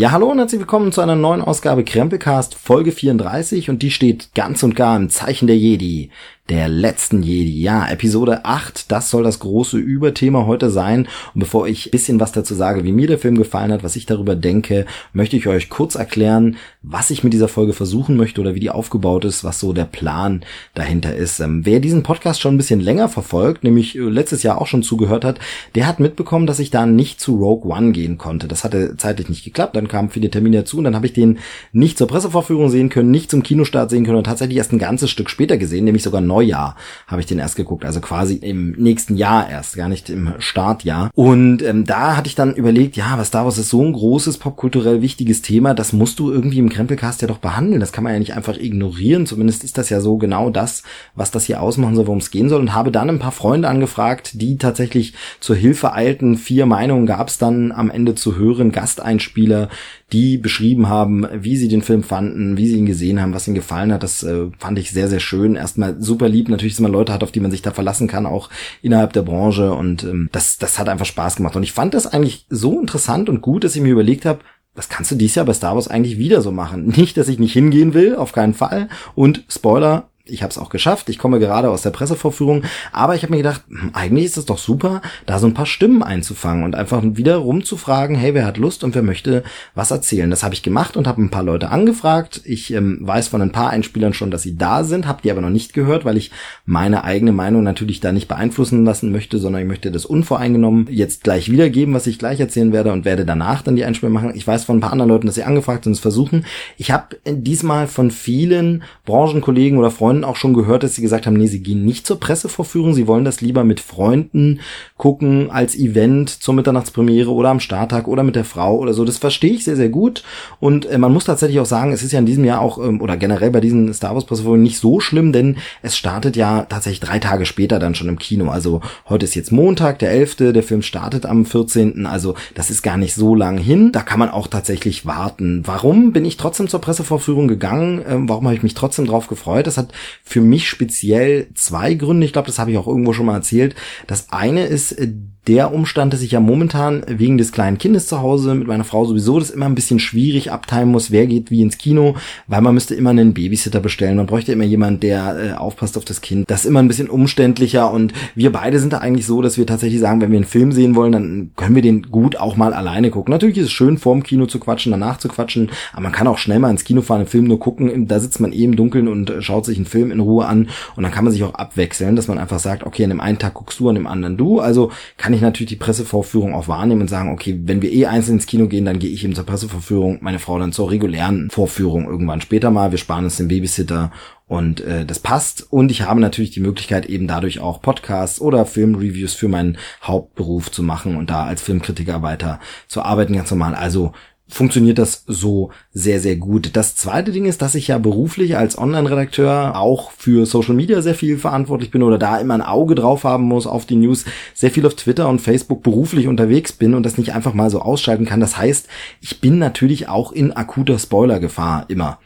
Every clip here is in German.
Ja, hallo und herzlich willkommen zu einer neuen Ausgabe Krempelcast Folge 34 und die steht ganz und gar im Zeichen der Jedi der letzten Jedi. Ja, Episode 8, das soll das große Überthema heute sein. Und bevor ich bisschen was dazu sage, wie mir der Film gefallen hat, was ich darüber denke, möchte ich euch kurz erklären, was ich mit dieser Folge versuchen möchte oder wie die aufgebaut ist, was so der Plan dahinter ist. Ähm, wer diesen Podcast schon ein bisschen länger verfolgt, nämlich äh, letztes Jahr auch schon zugehört hat, der hat mitbekommen, dass ich da nicht zu Rogue One gehen konnte. Das hatte zeitlich nicht geklappt, dann kamen viele Termine dazu und dann habe ich den nicht zur Pressevorführung sehen können, nicht zum Kinostart sehen können und tatsächlich erst ein ganzes Stück später gesehen, nämlich sogar neu Neujahr habe ich den erst geguckt, also quasi im nächsten Jahr erst, gar nicht im Startjahr. Und ähm, da hatte ich dann überlegt, ja, was Star Wars ist so ein großes popkulturell wichtiges Thema, das musst du irgendwie im Krempelcast ja doch behandeln. Das kann man ja nicht einfach ignorieren. Zumindest ist das ja so genau das, was das hier ausmachen soll, worum es gehen soll. Und habe dann ein paar Freunde angefragt, die tatsächlich zur Hilfe eilten. Vier Meinungen gab es dann am Ende zu hören, Gasteinspieler, die beschrieben haben, wie sie den Film fanden, wie sie ihn gesehen haben, was ihnen gefallen hat. Das äh, fand ich sehr, sehr schön. Erstmal super lieb, natürlich, dass man Leute hat, auf die man sich da verlassen kann, auch innerhalb der Branche. Und ähm, das, das hat einfach Spaß gemacht. Und ich fand das eigentlich so interessant und gut, dass ich mir überlegt habe, das kannst du dies Jahr bei Star Wars eigentlich wieder so machen. Nicht, dass ich nicht hingehen will, auf keinen Fall. Und Spoiler, ich habe es auch geschafft. Ich komme gerade aus der Pressevorführung, aber ich habe mir gedacht, hm, eigentlich ist es doch super, da so ein paar Stimmen einzufangen und einfach wieder rumzufragen, hey, wer hat Lust und wer möchte was erzählen. Das habe ich gemacht und habe ein paar Leute angefragt. Ich ähm, weiß von ein paar Einspielern schon, dass sie da sind, habe die aber noch nicht gehört, weil ich meine eigene Meinung natürlich da nicht beeinflussen lassen möchte, sondern ich möchte das unvoreingenommen jetzt gleich wiedergeben, was ich gleich erzählen werde und werde danach dann die Einspielung machen. Ich weiß von ein paar anderen Leuten, dass sie angefragt sind, es versuchen. Ich habe diesmal von vielen Branchenkollegen oder Freunden Auch schon gehört, dass sie gesagt haben, nee, sie gehen nicht zur Pressevorführung, sie wollen das lieber mit Freunden gucken als Event zur Mitternachtspremiere oder am Starttag oder mit der Frau oder so. Das verstehe ich sehr, sehr gut. Und äh, man muss tatsächlich auch sagen, es ist ja in diesem Jahr auch, ähm, oder generell bei diesen Star Wars Pressevorführungen nicht so schlimm, denn es startet ja tatsächlich drei Tage später dann schon im Kino. Also heute ist jetzt Montag, der 11., der Film startet am 14., also das ist gar nicht so lang hin. Da kann man auch tatsächlich warten. Warum bin ich trotzdem zur Pressevorführung gegangen? Ähm, warum habe ich mich trotzdem drauf gefreut? Das hat für mich speziell zwei Gründe. Ich glaube, das habe ich auch irgendwo schon mal erzählt. Das eine ist äh, der Umstand, dass ich ja momentan wegen des kleinen Kindes zu Hause mit meiner Frau sowieso das immer ein bisschen schwierig abteilen muss, wer geht wie ins Kino, weil man müsste immer einen Babysitter bestellen, man bräuchte immer jemand, der äh, aufpasst auf das Kind. Das ist immer ein bisschen umständlicher und wir beide sind da eigentlich so, dass wir tatsächlich sagen, wenn wir einen Film sehen wollen, dann können wir den gut auch mal alleine gucken. Natürlich ist es schön, vorm Kino zu quatschen, danach zu quatschen, aber man kann auch schnell mal ins Kino fahren, einen Film nur gucken, da sitzt man eh im Dunkeln und äh, schaut sich einen Film in Ruhe an und dann kann man sich auch abwechseln, dass man einfach sagt, okay, an dem einen Tag guckst du, an dem anderen du. Also kann ich natürlich die Pressevorführung auch wahrnehmen und sagen, okay, wenn wir eh einzeln ins Kino gehen, dann gehe ich eben zur Pressevorführung, meine Frau dann zur regulären Vorführung irgendwann später mal. Wir sparen uns den Babysitter und äh, das passt. Und ich habe natürlich die Möglichkeit, eben dadurch auch Podcasts oder Filmreviews für meinen Hauptberuf zu machen und da als Filmkritiker weiter zu arbeiten, ganz normal. Also funktioniert das so sehr, sehr gut. Das zweite Ding ist, dass ich ja beruflich als Online-Redakteur auch für Social Media sehr viel verantwortlich bin oder da immer ein Auge drauf haben muss auf die News, sehr viel auf Twitter und Facebook beruflich unterwegs bin und das nicht einfach mal so ausschalten kann. Das heißt, ich bin natürlich auch in akuter Spoilergefahr immer.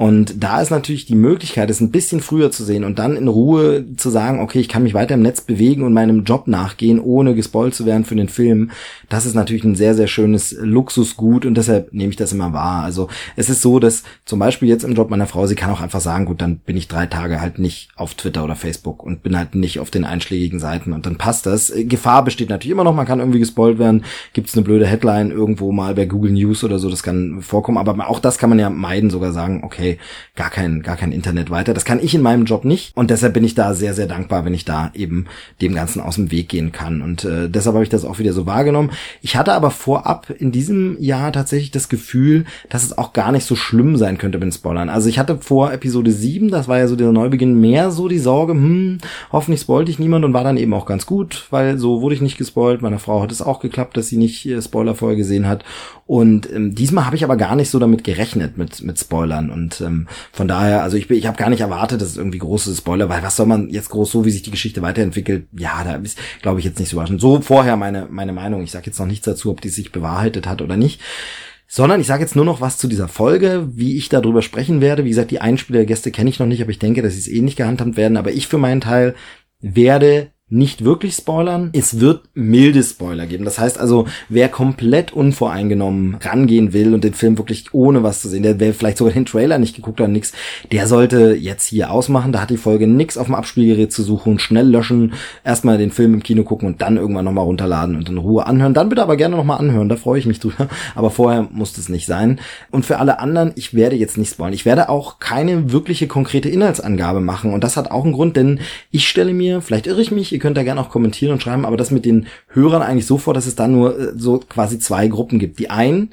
Und da ist natürlich die Möglichkeit, es ein bisschen früher zu sehen und dann in Ruhe zu sagen, okay, ich kann mich weiter im Netz bewegen und meinem Job nachgehen, ohne gespoilt zu werden für den Film. Das ist natürlich ein sehr, sehr schönes Luxusgut und deshalb nehme ich das immer wahr. Also es ist so, dass zum Beispiel jetzt im Job meiner Frau, sie kann auch einfach sagen, gut, dann bin ich drei Tage halt nicht auf Twitter oder Facebook und bin halt nicht auf den einschlägigen Seiten und dann passt das. Gefahr besteht natürlich immer noch, man kann irgendwie gespoilt werden. Gibt es eine blöde Headline irgendwo mal bei Google News oder so, das kann vorkommen, aber auch das kann man ja meiden, sogar sagen, okay, okay, gar kein, gar kein Internet weiter. Das kann ich in meinem Job nicht und deshalb bin ich da sehr, sehr dankbar, wenn ich da eben dem Ganzen aus dem Weg gehen kann und äh, deshalb habe ich das auch wieder so wahrgenommen. Ich hatte aber vorab in diesem Jahr tatsächlich das Gefühl, dass es auch gar nicht so schlimm sein könnte mit Spoilern. Also ich hatte vor Episode 7, das war ja so der Neubeginn, mehr so die Sorge, hm, hoffentlich spoilt ich niemand und war dann eben auch ganz gut, weil so wurde ich nicht gespoilt. Meine Frau hat es auch geklappt, dass sie nicht äh, Spoiler vorher gesehen hat und ähm, diesmal habe ich aber gar nicht so damit gerechnet mit mit Spoilern und ähm, von daher, also ich bin, ich habe gar nicht erwartet, dass es irgendwie große Spoiler, weil was soll man jetzt groß so, wie sich die Geschichte weiterentwickelt? Ja, da ist, glaube ich jetzt nicht so überraschend. So vorher meine meine Meinung. Ich sage jetzt noch nichts dazu, ob die sich bewahrheitet hat oder nicht sondern ich sage jetzt nur noch was zu dieser Folge, wie ich darüber sprechen werde. Wie gesagt, die Einspielergäste kenne ich noch nicht, aber ich denke, dass sie es ähnlich gehandhabt werden. Aber ich für meinen Teil werde nicht wirklich spoilern. Es wird milde Spoiler geben. Das heißt also, wer komplett unvoreingenommen rangehen will und den Film wirklich ohne was zu sehen, der wer vielleicht sogar den Trailer nicht geguckt hat, nix, der sollte jetzt hier ausmachen. Da hat die Folge nix auf dem Abspielgerät zu suchen, schnell löschen, erstmal den Film im Kino gucken und dann irgendwann nochmal runterladen und in Ruhe anhören. Dann bitte aber gerne nochmal anhören, da freue ich mich drüber. Aber vorher muss es nicht sein. Und für alle anderen, ich werde jetzt nicht spoilern. Ich werde auch keine wirkliche konkrete Inhaltsangabe machen. Und das hat auch einen Grund, denn ich stelle mir, vielleicht irre ich mich, könnt da gerne auch kommentieren und schreiben, aber das mit den Hörern eigentlich so vor, dass es da nur äh, so quasi zwei Gruppen gibt. Die einen,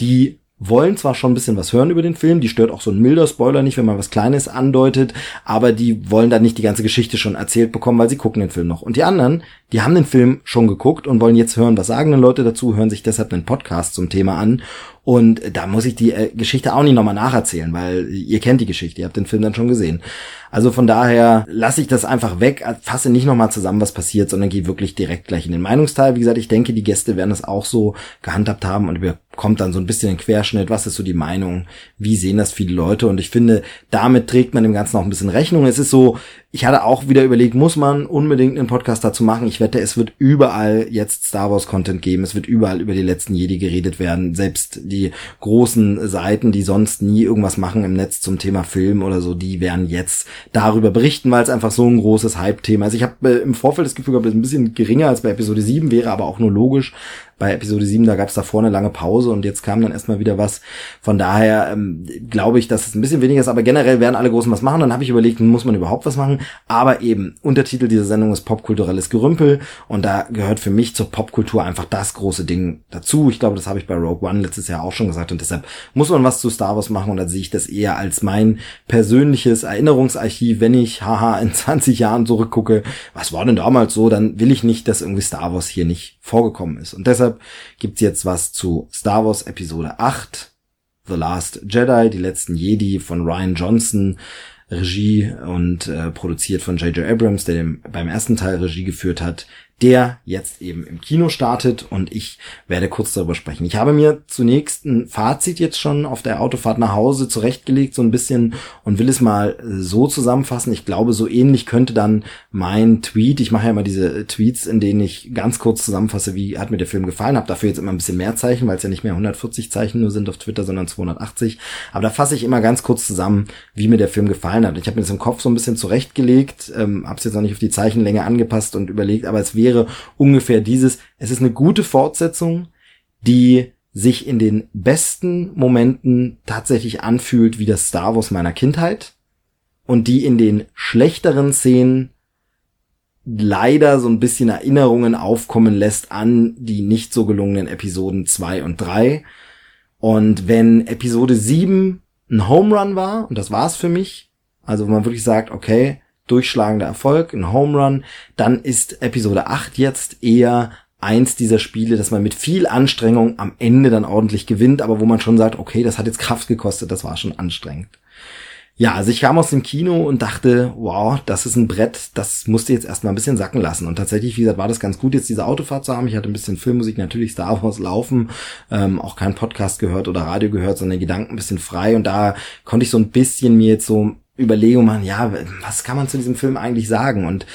die wollen zwar schon ein bisschen was hören über den Film, die stört auch so ein milder Spoiler nicht, wenn man was Kleines andeutet, aber die wollen dann nicht die ganze Geschichte schon erzählt bekommen, weil sie gucken den Film noch. Und die anderen, die haben den Film schon geguckt und wollen jetzt hören, was sagen denn Leute dazu, hören sich deshalb einen Podcast zum Thema an. Und da muss ich die äh, Geschichte auch nicht nochmal nacherzählen, weil ihr kennt die Geschichte, ihr habt den Film dann schon gesehen. Also von daher lasse ich das einfach weg, fasse nicht nochmal zusammen, was passiert, sondern gehe wirklich direkt gleich in den Meinungsteil. Wie gesagt, ich denke, die Gäste werden es auch so gehandhabt haben und bekommt dann so ein bisschen den Querschnitt, was ist so die Meinung, wie sehen das viele Leute und ich finde, damit trägt man dem Ganzen auch ein bisschen Rechnung. Es ist so, ich hatte auch wieder überlegt, muss man unbedingt einen Podcast dazu machen? Ich wette, es wird überall jetzt Star Wars Content geben. Es wird überall über die letzten Jedi geredet werden. Selbst die großen Seiten, die sonst nie irgendwas machen im Netz zum Thema Film oder so, die werden jetzt darüber berichten, weil es einfach so ein großes Hype-Thema ist. Ich habe äh, im Vorfeld das Gefühl gehabt, es ist ein bisschen geringer als bei Episode 7, wäre aber auch nur logisch, bei Episode 7, da gab es davor eine lange Pause und jetzt kam dann erstmal wieder was. Von daher ähm, glaube ich, dass es ein bisschen weniger ist, aber generell werden alle Großen was machen. Dann habe ich überlegt, muss man überhaupt was machen? Aber eben, Untertitel dieser Sendung ist popkulturelles Gerümpel und da gehört für mich zur Popkultur einfach das große Ding dazu. Ich glaube, das habe ich bei Rogue One letztes Jahr auch schon gesagt und deshalb muss man was zu Star Wars machen und da sehe ich das eher als mein persönliches Erinnerungsarchiv, wenn ich, haha, in 20 Jahren zurückgucke, was war denn damals so, dann will ich nicht, dass irgendwie Star Wars hier nicht vorgekommen ist. Und deshalb deshalb gibt's jetzt was zu Star Wars Episode 8, The Last Jedi, die letzten Jedi von Ryan Johnson, Regie und äh, produziert von J.J. Abrams, der dem, beim ersten Teil Regie geführt hat der jetzt eben im Kino startet und ich werde kurz darüber sprechen. Ich habe mir zunächst ein Fazit jetzt schon auf der Autofahrt nach Hause zurechtgelegt, so ein bisschen und will es mal so zusammenfassen. Ich glaube, so ähnlich könnte dann mein Tweet, ich mache ja immer diese Tweets, in denen ich ganz kurz zusammenfasse, wie hat mir der Film gefallen, habe dafür jetzt immer ein bisschen mehr Zeichen, weil es ja nicht mehr 140 Zeichen nur sind auf Twitter, sondern 280. Aber da fasse ich immer ganz kurz zusammen, wie mir der Film gefallen hat. Ich habe mir das im Kopf so ein bisschen zurechtgelegt, ähm, habe es jetzt noch nicht auf die Zeichenlänge angepasst und überlegt, aber es wäre wäre ungefähr dieses, es ist eine gute Fortsetzung, die sich in den besten Momenten tatsächlich anfühlt wie das Star Wars meiner Kindheit und die in den schlechteren Szenen leider so ein bisschen Erinnerungen aufkommen lässt an die nicht so gelungenen Episoden 2 und 3. Und wenn Episode 7 ein Home Run war, und das war's für mich, also wo man wirklich sagt, okay, durchschlagender Erfolg, ein Home Run, dann ist Episode 8 jetzt eher eins dieser Spiele, dass man mit viel Anstrengung am Ende dann ordentlich gewinnt, aber wo man schon sagt, okay, das hat jetzt Kraft gekostet, das war schon anstrengend. Ja, also ich kam aus dem Kino und dachte, wow, das ist ein Brett, das musste jetzt erstmal ein bisschen sacken lassen. Und tatsächlich, wie gesagt, war das ganz gut, jetzt diese Autofahrt zu haben. Ich hatte ein bisschen Filmmusik, natürlich Star Wars laufen, ähm, auch kein Podcast gehört oder Radio gehört, sondern Gedanken ein bisschen frei. Und da konnte ich so ein bisschen mir jetzt so Überlegung machen, ja, was kann man zu diesem Film eigentlich sagen? Und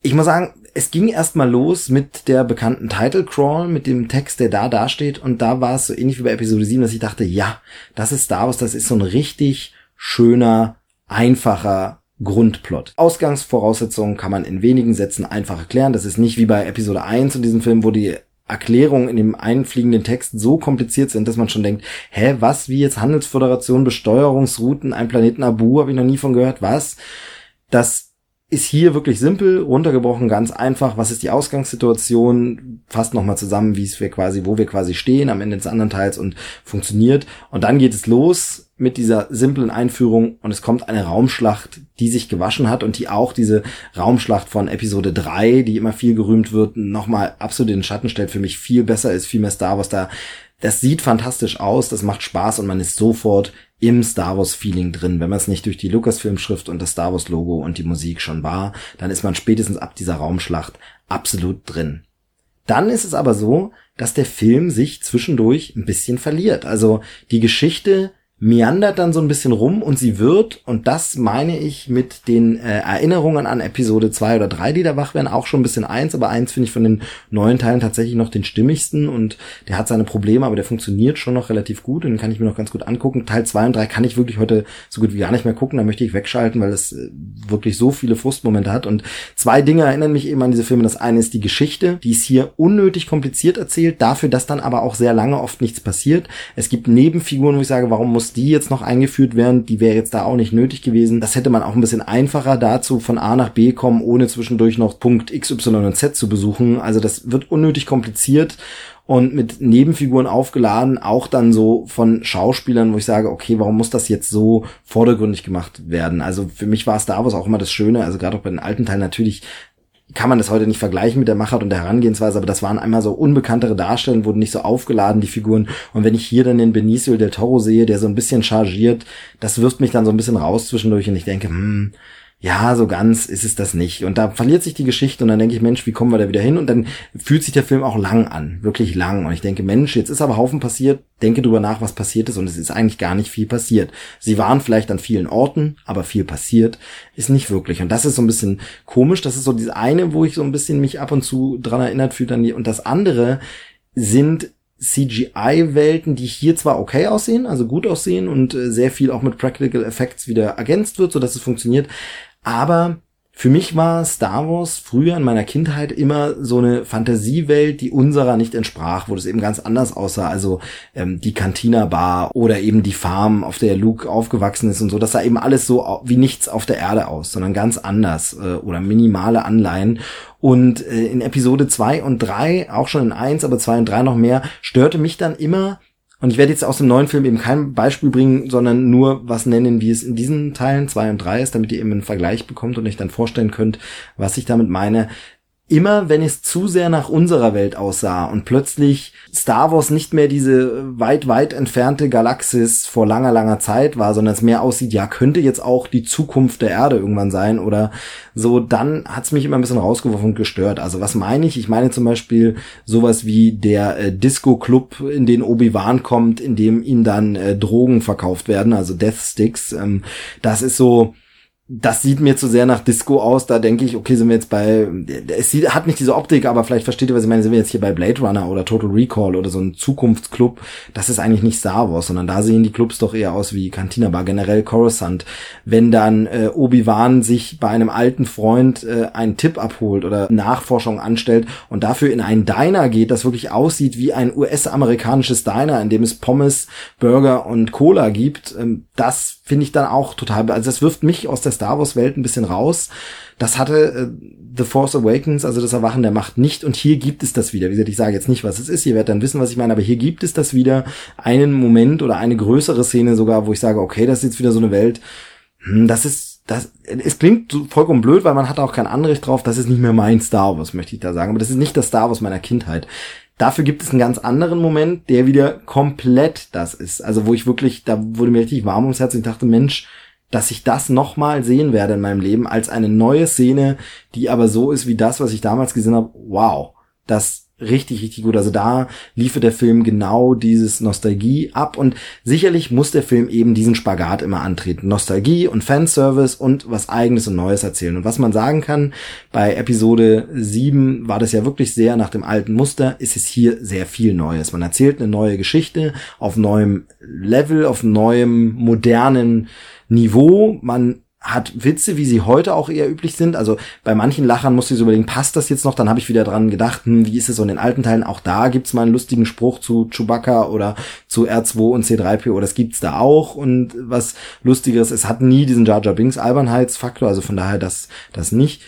ich muss sagen, es ging erstmal los mit der bekannten Title Crawl, mit dem Text, der da dasteht. Und da war es so ähnlich wie bei Episode 7, dass ich dachte, ja, das ist Star Wars, das ist so ein richtig schöner, einfacher Grundplot. Ausgangsvoraussetzungen kann man in wenigen Sätzen einfach erklären. Das ist nicht wie bei Episode 1 in diesem Film, wo die Erklärungen in dem einfliegenden Text so kompliziert sind, dass man schon denkt, hä, was, wie jetzt Handelsföderation, Besteuerungsrouten, ein Planeten Abu, habe ich noch nie von gehört, was? Das ist hier wirklich simpel, runtergebrochen, ganz einfach. Was ist die Ausgangssituation? Fasst nochmal zusammen, wie es wir quasi, wo wir quasi stehen am Ende des anderen Teils und funktioniert. Und dann geht es los mit dieser simplen Einführung und es kommt eine Raumschlacht, die sich gewaschen hat und die auch diese Raumschlacht von Episode 3, die immer viel gerühmt wird, nochmal absolut in den Schatten stellt, für mich viel besser ist, viel mehr Star Wars da. Das sieht fantastisch aus, das macht Spaß und man ist sofort im Star Wars Feeling drin. Wenn man es nicht durch die Lucasfilm Schrift und das Star Wars Logo und die Musik schon war, dann ist man spätestens ab dieser Raumschlacht absolut drin. Dann ist es aber so, dass der Film sich zwischendurch ein bisschen verliert. Also die Geschichte meandert dann so ein bisschen rum und sie wird, und das meine ich mit den äh, Erinnerungen an Episode zwei oder drei, die da wach werden, auch schon ein bisschen eins, aber eins finde ich von den neuen Teilen tatsächlich noch den stimmigsten und der hat seine Probleme, aber der funktioniert schon noch relativ gut und den kann ich mir noch ganz gut angucken. Teil zwei und drei kann ich wirklich heute so gut wie gar nicht mehr gucken, da möchte ich wegschalten, weil es äh, wirklich so viele Frustmomente hat und zwei Dinge erinnern mich eben an diese Filme. Das eine ist die Geschichte, die ist hier unnötig kompliziert erzählt, dafür, dass dann aber auch sehr lange oft nichts passiert. Es gibt Nebenfiguren, wo ich sage, warum muss die jetzt noch eingeführt werden, die wäre jetzt da auch nicht nötig gewesen. Das hätte man auch ein bisschen einfacher dazu von A nach B kommen, ohne zwischendurch noch Punkt X, Y und Z zu besuchen. Also das wird unnötig kompliziert und mit Nebenfiguren aufgeladen, auch dann so von Schauspielern, wo ich sage, okay, warum muss das jetzt so vordergründig gemacht werden? Also für mich war Star Wars auch immer das Schöne, also gerade auch bei den alten Teilen natürlich kann man das heute nicht vergleichen mit der Machart und der Herangehensweise, aber das waren einmal so unbekanntere Darsteller, wurden nicht so aufgeladen, die Figuren. Und wenn ich hier dann den Benicio del Toro sehe, der so ein bisschen chargiert, das wirft mich dann so ein bisschen raus zwischendurch und ich denke, hm, ja, so ganz ist es das nicht. Und da verliert sich die Geschichte und dann denke ich, Mensch, wie kommen wir da wieder hin? Und dann fühlt sich der Film auch lang an, wirklich lang. Und ich denke, Mensch, jetzt ist aber Haufen passiert, denke drüber nach, was passiert ist und es ist eigentlich gar nicht viel passiert. Sie waren vielleicht an vielen Orten, aber viel passiert ist nicht wirklich. Und das ist so ein bisschen komisch. Das ist so diese eine, wo ich so ein bisschen mich ab und zu dran erinnert fühle. Und das andere sind CGI-Welten, die hier zwar okay aussehen, also gut aussehen und äh, sehr viel auch mit Practical Effects wieder ergänzt wird, so dass es funktioniert, aber für mich war Star Wars früher in meiner Kindheit immer so eine Fantasiewelt, die unserer nicht entsprach, wo das eben ganz anders aussah. Also ähm, die Cantina Bar oder eben die Farm, auf der Luke aufgewachsen ist und so. Das sah eben alles so wie nichts auf der Erde aus, sondern ganz anders äh, oder minimale Anleihen. Und äh, in Episode zwei und drei, auch schon in eins, aber zwei und drei noch mehr, störte mich dann immer und ich werde jetzt aus dem neuen Film eben kein Beispiel bringen, sondern nur was nennen, wie es in diesen Teilen zwei und drei ist, damit ihr eben einen Vergleich bekommt und euch dann vorstellen könnt, was ich damit meine immer wenn es zu sehr nach unserer Welt aussah und plötzlich Star Wars nicht mehr diese weit, weit entfernte Galaxis vor langer, langer Zeit war, sondern es mehr aussieht, ja, könnte jetzt auch die Zukunft der Erde irgendwann sein oder so, dann hat's mich immer ein bisschen rausgeworfen und gestört. Also was meine ich? Ich meine zum Beispiel sowas wie der äh, Disco-Club, in den Obi-Wan kommt, in dem ihm dann äh, Drogen verkauft werden, also Death Sticks. Ähm, das ist so, das sieht mir zu sehr nach Disco aus. Da denke ich, okay, sind wir jetzt bei, es sieht, hat nicht diese Optik, aber vielleicht versteht ihr, was ich meine, sind wir jetzt hier bei Blade Runner oder Total Recall oder so ein Zukunftsclub. Das ist eigentlich nicht Star Wars, sondern da sehen die Clubs doch eher aus wie Cantina Bar, generell Coruscant. Wenn dann äh, Obi-Wan sich bei einem alten Freund äh, einen Tipp abholt oder Nachforschung anstellt und dafür in einen Diner geht, das wirklich aussieht wie ein US-amerikanisches Diner, in dem es Pommes, Burger und Cola gibt, ähm, das finde ich dann auch total, also das wirft mich aus der Star Wars Welt ein bisschen raus. Das hatte äh, The Force Awakens, also das Erwachen der Macht nicht und hier gibt es das wieder. Wie gesagt, ich sage jetzt nicht, was es ist, ihr werdet dann wissen, was ich meine, aber hier gibt es das wieder, einen Moment oder eine größere Szene sogar, wo ich sage, okay, das ist jetzt wieder so eine Welt, hm, das ist, das, es klingt vollkommen blöd, weil man hat auch kein Anrecht drauf, das ist nicht mehr mein Star Wars, möchte ich da sagen, aber das ist nicht das Star Wars meiner Kindheit. Dafür gibt es einen ganz anderen Moment, der wieder komplett das ist. Also wo ich wirklich, da wurde mir richtig warm ums Herz und ich dachte, Mensch, dass ich das nochmal sehen werde in meinem Leben als eine neue Szene, die aber so ist wie das, was ich damals gesehen habe. Wow, das richtig, richtig gut. Also da liefert der Film genau dieses Nostalgie ab und sicherlich muss der Film eben diesen Spagat immer antreten. Nostalgie und Fanservice und was eigenes und Neues erzählen. Und was man sagen kann, bei Episode 7 war das ja wirklich sehr nach dem alten Muster, ist es hier sehr viel Neues. Man erzählt eine neue Geschichte auf neuem Level, auf neuem modernen Niveau. Man hat Witze, wie sie heute auch eher üblich sind. Also bei manchen Lachern musste ich so überlegen, passt das jetzt noch? Dann habe ich wieder dran gedacht, hm, wie ist es so in den alten Teilen? Auch da gibt's mal einen lustigen Spruch zu Chewbacca oder zu R2 und C3PO. Das gibt's da auch. Und was Lustigeres, es hat nie diesen Jar Jar Binks Albernheitsfaktor. Also von daher das, das nicht.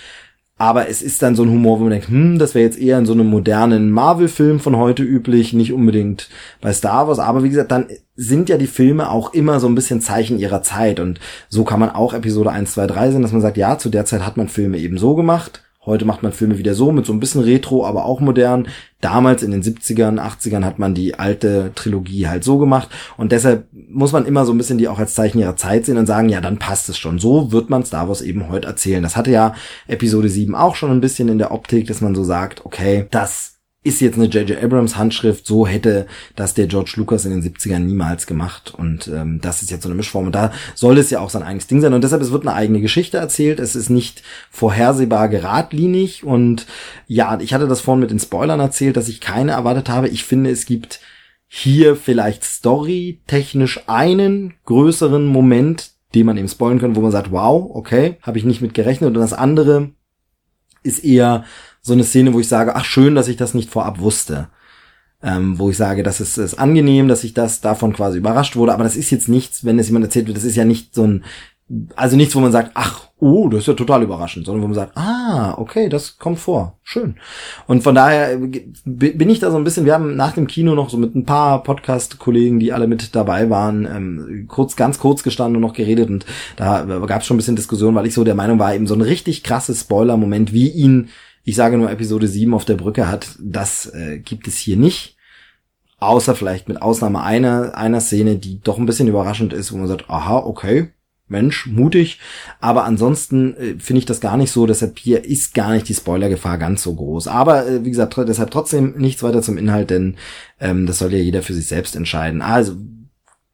Aber es ist dann so ein Humor, wo man denkt, hm, das wäre jetzt eher in so einem modernen Marvel-Film von heute üblich, nicht unbedingt bei Star Wars. Aber wie gesagt, dann sind ja die Filme auch immer so ein bisschen Zeichen ihrer Zeit. Und so kann man auch Episode 1, 2, 3 sehen, dass man sagt, ja, zu der Zeit hat man Filme eben so gemacht Heute macht man Filme wieder so, mit so ein bisschen Retro, aber auch modern. Damals in den 70ern, 80ern hat man die alte Trilogie halt so gemacht. Und deshalb muss man immer so ein bisschen die auch als Zeichen ihrer Zeit sehen und sagen, ja, dann passt es schon. So wird man Star Wars eben heute erzählen. Das hatte ja Episode 7 auch schon ein bisschen in der Optik, dass man so sagt, okay, das ist jetzt eine J.J. Abrams Handschrift, so hätte das der George Lucas in den 70ern niemals gemacht. Und ähm, das ist jetzt so eine Mischform. Und da soll es ja auch sein eigenes Ding sein. Und deshalb es wird eine eigene Geschichte erzählt, es ist nicht vorhersehbar geradlinig. Und ja, ich hatte das vorhin mit den Spoilern erzählt, dass ich keine erwartet habe. Ich finde, es gibt hier vielleicht story-technisch einen größeren Moment, den man eben spoilen kann, wo man sagt, wow, okay, habe ich nicht mit gerechnet. Und das andere ist eher so eine Szene, wo ich sage, ach schön, dass ich das nicht vorab wusste. Ähm, wo ich sage, das ist, ist angenehm, dass ich das davon quasi überrascht wurde, aber das ist jetzt nichts, wenn es jemand erzählt wird, das ist ja nicht so ein, also nichts, wo man sagt, ach, oh, das ist ja total überraschend, sondern wo man sagt, ah, okay, das kommt vor, schön. Und von daher äh, bin ich da so ein bisschen, wir haben nach dem Kino noch so mit ein paar Podcast-Kollegen, die alle mit dabei waren, ähm, kurz, ganz kurz gestanden und noch geredet und da gab es schon ein bisschen Diskussion, weil ich so der Meinung war, eben so ein richtig krasses Spoiler-Moment, wie ihn ich sage nur Episode 7 auf der Brücke hat, das äh, gibt es hier nicht. Außer vielleicht mit Ausnahme einer, einer Szene, die doch ein bisschen überraschend ist, wo man sagt, aha, okay, Mensch, mutig. Aber ansonsten äh, finde ich das gar nicht so. Deshalb hier ist gar nicht die Spoilergefahr ganz so groß. Aber äh, wie gesagt, deshalb trotzdem nichts weiter zum Inhalt, denn ähm, das soll ja jeder für sich selbst entscheiden. Also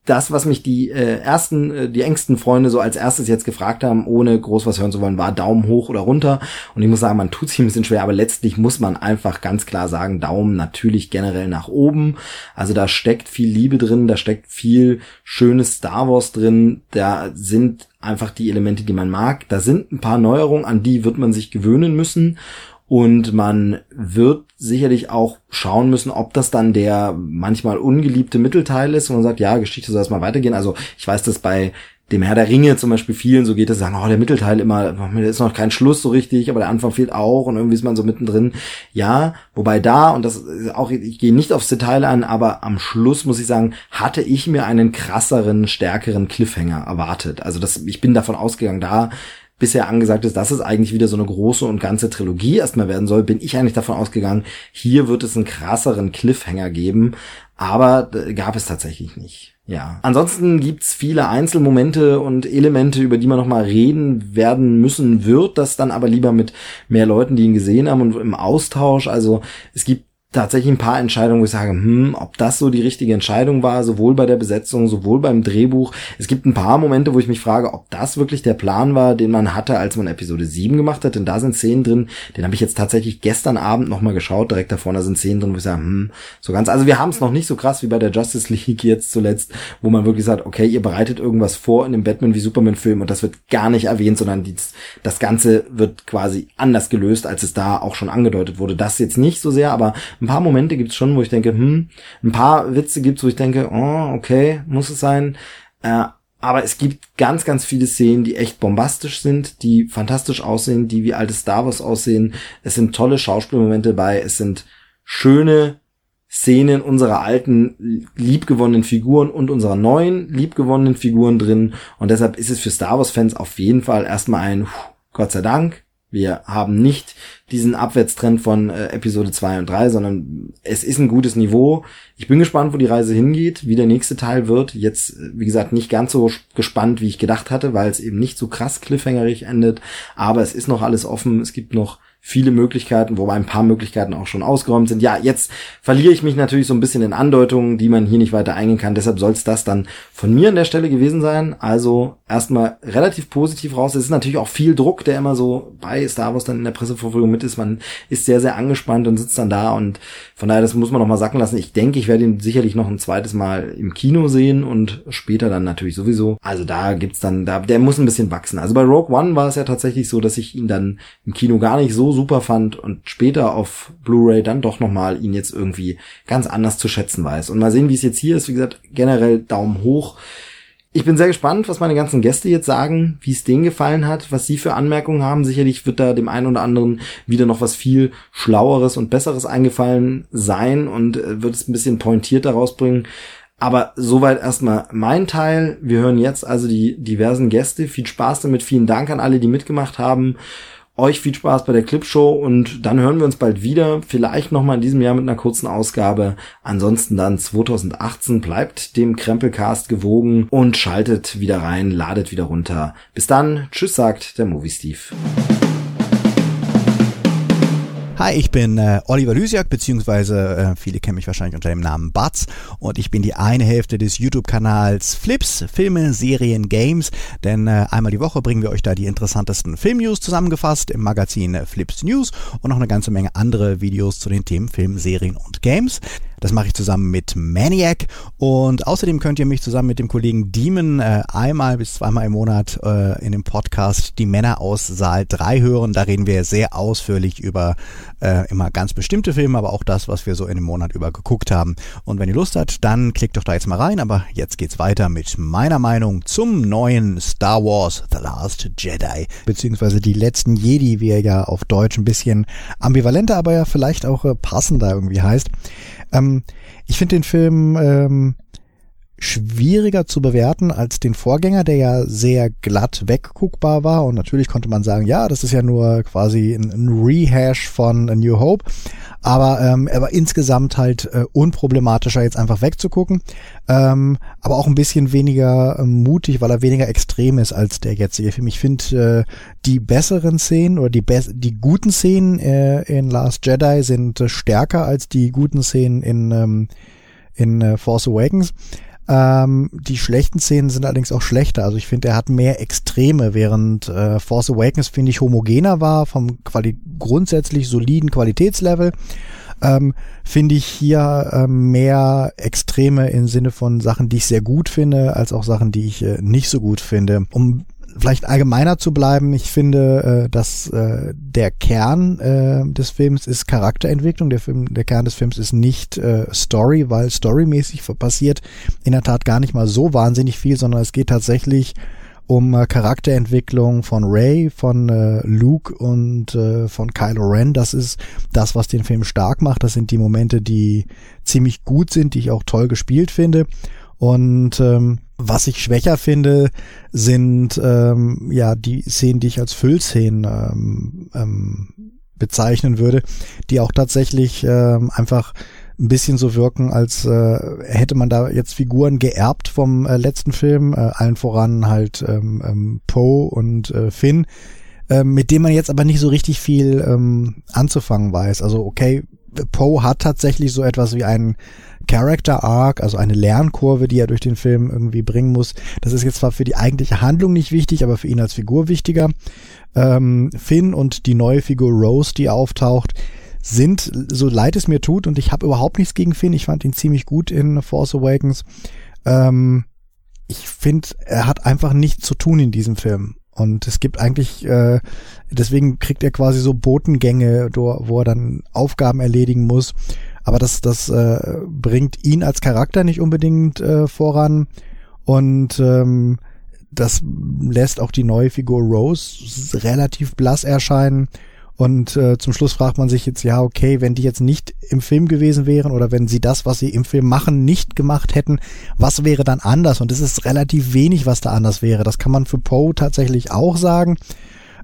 das, was mich die äh, ersten, äh, die engsten Freunde so als erstes jetzt gefragt haben, ohne groß was hören zu wollen, war Daumen hoch oder runter. Und ich muss sagen, man tut sich ein bisschen schwer, aber letztlich muss man einfach ganz klar sagen, Daumen natürlich generell nach oben. Also da steckt viel Liebe drin, da steckt viel schönes Star Wars drin, da sind einfach die Elemente, die man mag. Da sind ein paar Neuerungen, an die wird man sich gewöhnen müssen. Und man wird sicherlich auch schauen müssen, ob das dann der manchmal ungeliebte Mittelteil ist, wo man sagt, ja, Geschichte soll erstmal weitergehen. Also ich weiß, dass bei dem Herr der Ringe zum Beispiel vielen so geht, dass sagen, oh, der Mittelteil immer, da ist noch kein Schluss so richtig, aber der Anfang fehlt auch und irgendwie ist man so mittendrin. Ja, wobei da, und das ist auch, ich gehe nicht aufs Detail an, aber am Schluss muss ich sagen, hatte ich mir einen krasseren, stärkeren Cliffhanger erwartet. Also das, ich bin davon ausgegangen, da bisher angesagt ist, dass es eigentlich wieder so eine große und ganze Trilogie erstmal werden soll, bin ich eigentlich davon ausgegangen, hier wird es einen krasseren Cliffhanger geben, aber gab es tatsächlich nicht. Ja. Ansonsten gibt's viele Einzelmomente und Elemente, über die man nochmal reden werden müssen wird, das dann aber lieber mit mehr Leuten, die ihn gesehen haben und im Austausch. Also es gibt tatsächlich ein paar Entscheidungen, wo ich sage, hm, ob das so die richtige Entscheidung war, sowohl bei der Besetzung, sowohl beim Drehbuch. Es gibt ein paar Momente, wo ich mich frage, ob das wirklich der Plan war, den man hatte, als man Episode 7 gemacht hat, denn da sind Szenen drin, den habe ich jetzt tatsächlich gestern Abend nochmal geschaut, direkt da sind Szenen drin, wo ich sage, hm, so ganz, also wir haben es noch nicht so krass wie bei der Justice League jetzt zuletzt, wo man wirklich sagt, okay, ihr bereitet irgendwas vor in dem Batman wie Superman Film und das wird gar nicht erwähnt, sondern die, das Ganze wird quasi anders gelöst, als es da auch schon angedeutet wurde. Das jetzt nicht so sehr, aber ein paar Momente gibt's schon, wo ich denke, hm, ein paar Witze gibt's, wo ich denke, oh, okay, muss es sein. Äh, aber es gibt ganz, ganz viele Szenen, die echt bombastisch sind, die fantastisch aussehen, die wie alte Star Wars aussehen. Es sind tolle Schauspielmomente bei, es sind schöne Szenen unserer alten liebgewonnenen Figuren und unserer neuen liebgewonnenen Figuren drin. Und deshalb ist es für Star Wars Fans auf jeden Fall erstmal ein Gott sei Dank. Wir haben nicht diesen Abwärtstrend von äh, Episode 2 und 3, sondern es ist ein gutes Niveau. Ich bin gespannt, wo die Reise hingeht, wie der nächste Teil wird. Jetzt, äh, wie gesagt, nicht ganz so gespannt, wie ich gedacht hatte, weil es eben nicht so krass cliffhangerig endet. Aber es ist noch alles offen. Es gibt noch viele Möglichkeiten, wobei ein paar Möglichkeiten auch schon ausgeräumt sind. Ja, jetzt verliere ich mich natürlich so ein bisschen in Andeutungen, die man hier nicht weiter eingehen kann. Deshalb soll es das dann von mir an der Stelle gewesen sein. Also erstmal relativ positiv raus. Es ist natürlich auch viel Druck, der immer so bei Star Wars dann in der Presseverfolgung mit ist. Man ist sehr, sehr angespannt und sitzt dann da und von daher, das muss man noch mal sacken lassen. Ich denke, ich werde ihn sicherlich noch ein zweites Mal im Kino sehen und später dann natürlich sowieso. Also da gibt's dann, da, der muss ein bisschen wachsen. Also bei Rogue One war es ja tatsächlich so, dass ich ihn dann im Kino gar nicht so super fand und später auf Blu-ray dann doch nochmal ihn jetzt irgendwie ganz anders zu schätzen weiß. Und mal sehen, wie es jetzt hier ist. Wie gesagt, generell Daumen hoch. Ich bin sehr gespannt, was meine ganzen Gäste jetzt sagen, wie es denen gefallen hat, was sie für Anmerkungen haben. Sicherlich wird da dem einen oder anderen wieder noch was viel Schlaueres und Besseres eingefallen sein und äh, wird es ein bisschen pointierter rausbringen. Aber soweit erstmal mein Teil. Wir hören jetzt also die diversen Gäste. Viel Spaß damit. Vielen Dank an alle, die mitgemacht haben. Euch viel Spaß bei der Clipshow und dann hören wir uns bald wieder. Vielleicht nochmal in diesem Jahr mit einer kurzen Ausgabe. Ansonsten dann 2018 bleibt dem Krempelcast gewogen und schaltet wieder rein, ladet wieder runter. Bis dann. Tschüss sagt der Movie Steve. Hi, ich bin äh, Oliver Lysiak, beziehungsweise äh, viele kennen mich wahrscheinlich unter dem Namen Batz und ich bin die eine Hälfte des YouTube-Kanals Flips, Filme, Serien, Games, denn äh, einmal die Woche bringen wir euch da die interessantesten Film-News zusammengefasst im Magazin äh, Flips News und noch eine ganze Menge andere Videos zu den Themen Film, Serien und Games. Das mache ich zusammen mit Maniac und außerdem könnt ihr mich zusammen mit dem Kollegen Demon äh, einmal bis zweimal im Monat äh, in dem Podcast Die Männer aus Saal 3 hören. Da reden wir sehr ausführlich über äh, immer ganz bestimmte Filme, aber auch das, was wir so in dem Monat über geguckt haben. Und wenn ihr Lust habt, dann klickt doch da jetzt mal rein. Aber jetzt geht's weiter mit meiner Meinung zum neuen Star Wars The Last Jedi, beziehungsweise die letzten Jedi, wie er ja auf Deutsch ein bisschen ambivalenter, aber ja vielleicht auch äh, passender irgendwie heißt. Ähm, ich finde den Film ähm, schwieriger zu bewerten als den Vorgänger, der ja sehr glatt wegguckbar war. Und natürlich konnte man sagen, ja, das ist ja nur quasi ein, Rehash von A New Hope. Aber ähm, er war insgesamt halt äh, unproblematischer, jetzt einfach wegzugucken. Ähm, aber auch ein bisschen weniger äh, mutig, weil er weniger extrem ist als der jetzige Film. Ich finde, äh, die besseren Szenen oder die, be die guten Szenen äh, in Last Jedi sind äh, stärker als die guten Szenen in, ähm, in äh, Force Awakens. Ähm, die schlechten Szenen sind allerdings auch schlechter. Also ich finde, er hat mehr Extreme, während äh, Force Awakens, finde ich, homogener war vom Quali grundsätzlich soliden Qualitätslevel. Ähm, finde ich hier äh, mehr Extreme im Sinne von Sachen, die ich sehr gut finde, als auch Sachen, die ich äh, nicht so gut finde. Um vielleicht allgemeiner zu bleiben, ich finde, äh, dass äh, der Kern äh, des Films ist Charakterentwicklung. Der Film, der Kern des Films ist nicht äh, Story, weil storymäßig passiert in der Tat gar nicht mal so wahnsinnig viel, sondern es geht tatsächlich um äh, Charakterentwicklung von Ray, von äh, Luke und äh, von Kylo Ren. Das ist das, was den Film stark macht. Das sind die Momente, die ziemlich gut sind, die ich auch toll gespielt finde. Und ähm, was ich schwächer finde, sind ähm, ja die Szenen, die ich als Füllszenen ähm, ähm, bezeichnen würde, die auch tatsächlich ähm, einfach ein bisschen so wirken, als äh, hätte man da jetzt Figuren geerbt vom äh, letzten Film, äh, allen voran halt ähm, ähm, Poe und äh, Finn, äh, mit dem man jetzt aber nicht so richtig viel ähm, anzufangen weiß. Also okay, Poe hat tatsächlich so etwas wie einen Character Arc, also eine Lernkurve, die er durch den Film irgendwie bringen muss. Das ist jetzt zwar für die eigentliche Handlung nicht wichtig, aber für ihn als Figur wichtiger. Ähm, Finn und die neue Figur Rose, die auftaucht, sind, so leid es mir tut, und ich habe überhaupt nichts gegen Finn, ich fand ihn ziemlich gut in Force Awakens. Ähm, ich finde, er hat einfach nichts zu tun in diesem Film. Und es gibt eigentlich, äh, deswegen kriegt er quasi so Botengänge, wo er dann Aufgaben erledigen muss. Aber das, das äh, bringt ihn als Charakter nicht unbedingt äh, voran. Und ähm, das lässt auch die neue Figur Rose relativ blass erscheinen. Und äh, zum Schluss fragt man sich jetzt, ja, okay, wenn die jetzt nicht im Film gewesen wären oder wenn sie das, was sie im Film machen, nicht gemacht hätten, was wäre dann anders? Und es ist relativ wenig, was da anders wäre. Das kann man für Poe tatsächlich auch sagen.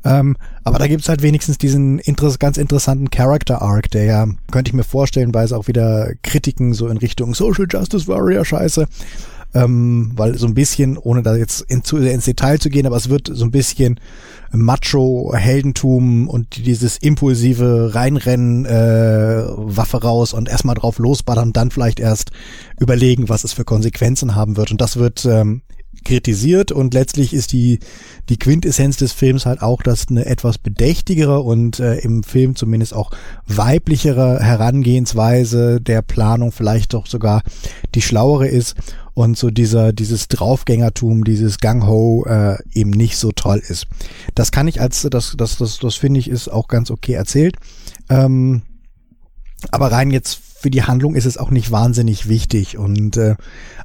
Ähm, aber da gibt's halt wenigstens diesen interess ganz interessanten Character Arc, der ja, könnte ich mir vorstellen, weil es auch wieder Kritiken so in Richtung Social Justice Warrior Scheiße. Ähm, weil so ein bisschen, ohne da jetzt in, zu, ins Detail zu gehen, aber es wird so ein bisschen Macho-Heldentum und dieses impulsive Reinrennen, äh, Waffe raus und erstmal drauf losballern, dann vielleicht erst überlegen, was es für Konsequenzen haben wird. Und das wird ähm, kritisiert und letztlich ist die, die Quintessenz des Films halt auch, dass eine etwas bedächtigere und äh, im Film zumindest auch weiblichere Herangehensweise der Planung vielleicht doch sogar die schlauere ist und so dieser, dieses Draufgängertum, dieses Gang-Ho äh, eben nicht so toll ist. Das kann ich als, das, das, das, das finde ich ist auch ganz okay erzählt. Ähm, aber rein jetzt für die Handlung ist es auch nicht wahnsinnig wichtig. Und äh,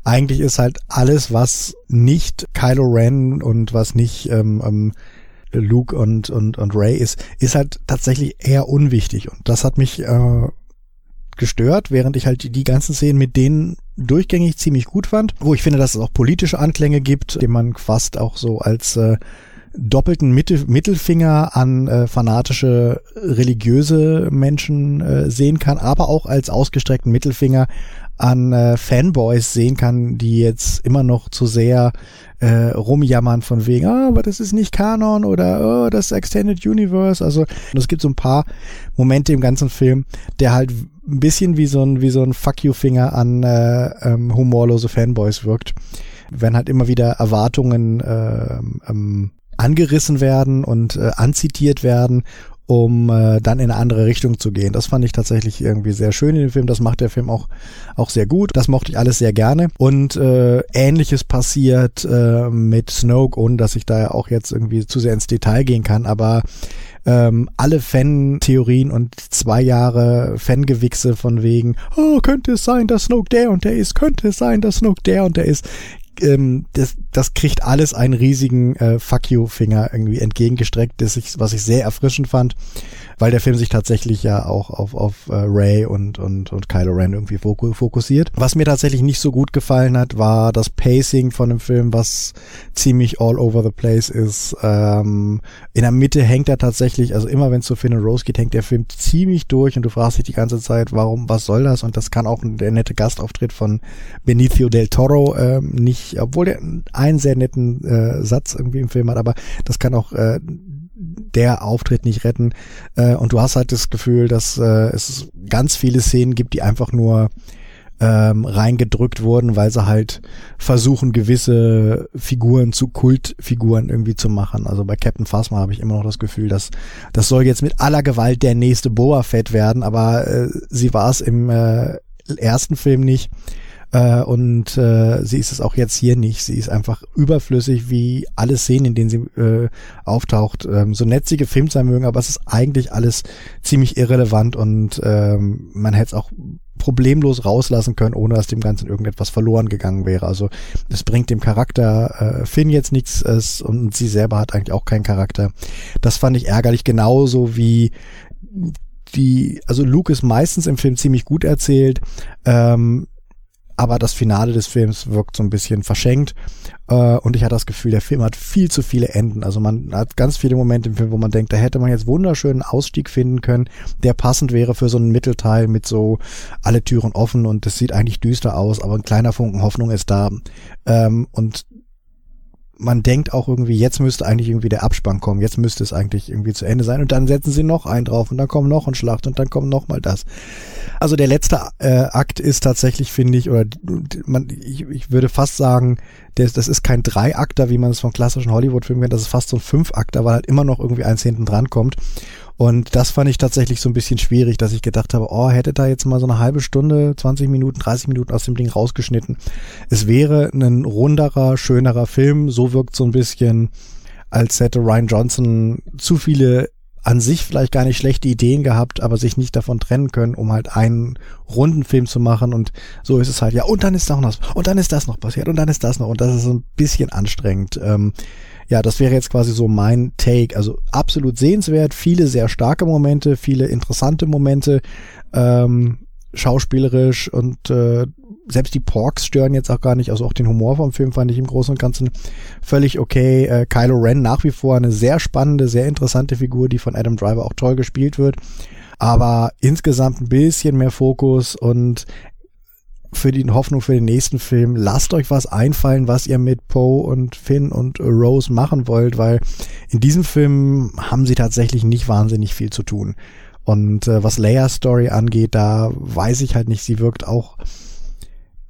eigentlich ist halt alles, was nicht Kylo Ren und was nicht ähm, ähm, Luke und, und, und Ray ist, ist halt tatsächlich eher unwichtig. Und das hat mich äh, gestört, während ich halt die, die ganzen Szenen mit denen durchgängig ziemlich gut fand, wo ich finde, dass es auch politische Anklänge gibt, die man fast auch so als äh, doppelten Mitte, Mittelfinger an äh, fanatische religiöse Menschen äh, sehen kann, aber auch als ausgestreckten Mittelfinger an äh, Fanboys sehen kann, die jetzt immer noch zu sehr äh, rumjammern von wegen, ah, aber das ist nicht Kanon oder oh, das Extended Universe. Also es gibt so ein paar Momente im ganzen Film, der halt ein bisschen wie so ein wie so ein Fuck you Finger an äh, ähm, humorlose Fanboys wirkt, wenn halt immer wieder Erwartungen äh, ähm, angerissen werden und äh, anzitiert werden um äh, dann in eine andere Richtung zu gehen. Das fand ich tatsächlich irgendwie sehr schön in dem Film. Das macht der Film auch auch sehr gut. Das mochte ich alles sehr gerne. Und äh, ähnliches passiert äh, mit Snoke, ohne dass ich da ja auch jetzt irgendwie zu sehr ins Detail gehen kann. Aber ähm, alle Fan-Theorien und zwei Jahre Fangewichse von wegen, oh, könnte es sein, dass Snoke der und der ist, könnte es sein, dass Snoke der und der ist, ähm, das, das kriegt alles einen riesigen äh, Fuck you-Finger irgendwie entgegengestreckt, das ich, was ich sehr erfrischend fand weil der Film sich tatsächlich ja auch auf, auf äh, Ray und, und, und Kylo Ren irgendwie fokussiert. Was mir tatsächlich nicht so gut gefallen hat, war das Pacing von dem Film, was ziemlich all over the place ist. Ähm, in der Mitte hängt er tatsächlich, also immer wenn es zu Finn und Rose geht, hängt der Film ziemlich durch und du fragst dich die ganze Zeit, warum, was soll das? Und das kann auch der nette Gastauftritt von Benicio del Toro ähm, nicht, obwohl der einen sehr netten äh, Satz irgendwie im Film hat, aber das kann auch äh, der Auftritt nicht retten. Äh, und du hast halt das Gefühl, dass äh, es ganz viele Szenen gibt, die einfach nur ähm, reingedrückt wurden, weil sie halt versuchen, gewisse Figuren zu Kultfiguren irgendwie zu machen. Also bei Captain Phasma habe ich immer noch das Gefühl, dass das soll jetzt mit aller Gewalt der nächste Boa Fett werden, aber äh, sie war es im äh, ersten Film nicht. Äh, und äh, sie ist es auch jetzt hier nicht. Sie ist einfach überflüssig, wie alle Szenen, in denen sie äh, auftaucht. Ähm, so nett sie gefilmt sein mögen, aber es ist eigentlich alles ziemlich irrelevant und ähm, man hätte es auch problemlos rauslassen können, ohne dass dem Ganzen irgendetwas verloren gegangen wäre. Also es bringt dem Charakter äh, Finn jetzt nichts es, und sie selber hat eigentlich auch keinen Charakter. Das fand ich ärgerlich, genauso wie die, also Luke ist meistens im Film ziemlich gut erzählt. Ähm, aber das Finale des Films wirkt so ein bisschen verschenkt äh, und ich hatte das Gefühl, der Film hat viel zu viele Enden. Also man hat ganz viele Momente im Film, wo man denkt, da hätte man jetzt wunderschönen Ausstieg finden können, der passend wäre für so einen Mittelteil mit so alle Türen offen und es sieht eigentlich düster aus, aber ein kleiner Funken Hoffnung ist da. Ähm, und man denkt auch irgendwie, jetzt müsste eigentlich irgendwie der Abspann kommen, jetzt müsste es eigentlich irgendwie zu Ende sein und dann setzen sie noch einen drauf und dann kommt noch ein Schlacht und dann kommt noch mal das. Also der letzte äh, Akt ist tatsächlich, finde ich, oder man, ich, ich würde fast sagen, das, das ist kein Dreiakter, wie man es von klassischen Hollywood-Filmen kennt, das ist fast so ein Fünfakter, weil halt immer noch irgendwie eins hinten dran kommt. Und das fand ich tatsächlich so ein bisschen schwierig, dass ich gedacht habe, oh, hätte da jetzt mal so eine halbe Stunde, 20 Minuten, 30 Minuten aus dem Ding rausgeschnitten. Es wäre ein runderer, schönerer Film. So wirkt so ein bisschen, als hätte Ryan Johnson zu viele an sich vielleicht gar nicht schlechte Ideen gehabt, aber sich nicht davon trennen können, um halt einen runden Film zu machen und so ist es halt, ja, und dann ist noch was, und dann ist das noch passiert, und dann ist das noch, und das ist ein bisschen anstrengend. Ähm, ja, das wäre jetzt quasi so mein Take. Also absolut sehenswert, viele sehr starke Momente, viele interessante Momente, ähm, schauspielerisch und äh, selbst die Porks stören jetzt auch gar nicht. Also auch den Humor vom Film fand ich im Großen und Ganzen völlig okay. Äh, Kylo Ren nach wie vor eine sehr spannende, sehr interessante Figur, die von Adam Driver auch toll gespielt wird. Aber insgesamt ein bisschen mehr Fokus und für die Hoffnung für den nächsten Film, lasst euch was einfallen, was ihr mit Poe und Finn und Rose machen wollt, weil in diesem Film haben sie tatsächlich nicht wahnsinnig viel zu tun. Und äh, was Leia's Story angeht, da weiß ich halt nicht, sie wirkt auch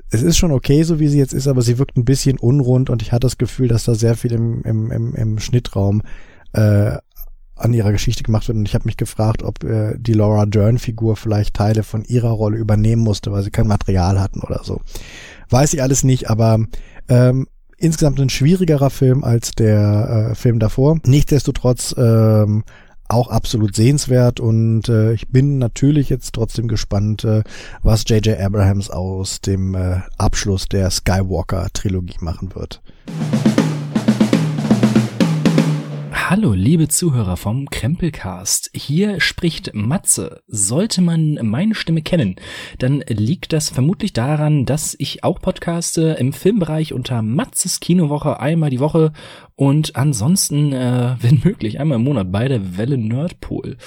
es ist schon okay, so wie sie jetzt ist, aber sie wirkt ein bisschen unrund und ich hatte das Gefühl, dass da sehr viel im, im, im, im Schnittraum äh, an ihrer Geschichte gemacht wird. Und ich habe mich gefragt, ob äh, die Laura Dern-Figur vielleicht Teile von ihrer Rolle übernehmen musste, weil sie kein Material hatten oder so. Weiß ich alles nicht, aber ähm, insgesamt ein schwierigerer Film als der äh, Film davor. Nichtsdestotrotz ähm, auch absolut sehenswert und äh, ich bin natürlich jetzt trotzdem gespannt, äh, was J.J. Abrahams aus dem äh, Abschluss der Skywalker-Trilogie machen wird. Hallo, liebe Zuhörer vom Krempelcast. Hier spricht Matze. Sollte man meine Stimme kennen, dann liegt das vermutlich daran, dass ich auch podcaste im Filmbereich unter Matzes Kinowoche einmal die Woche Und ansonsten, äh, wenn möglich, einmal im Monat bei der Welle Nerdpool.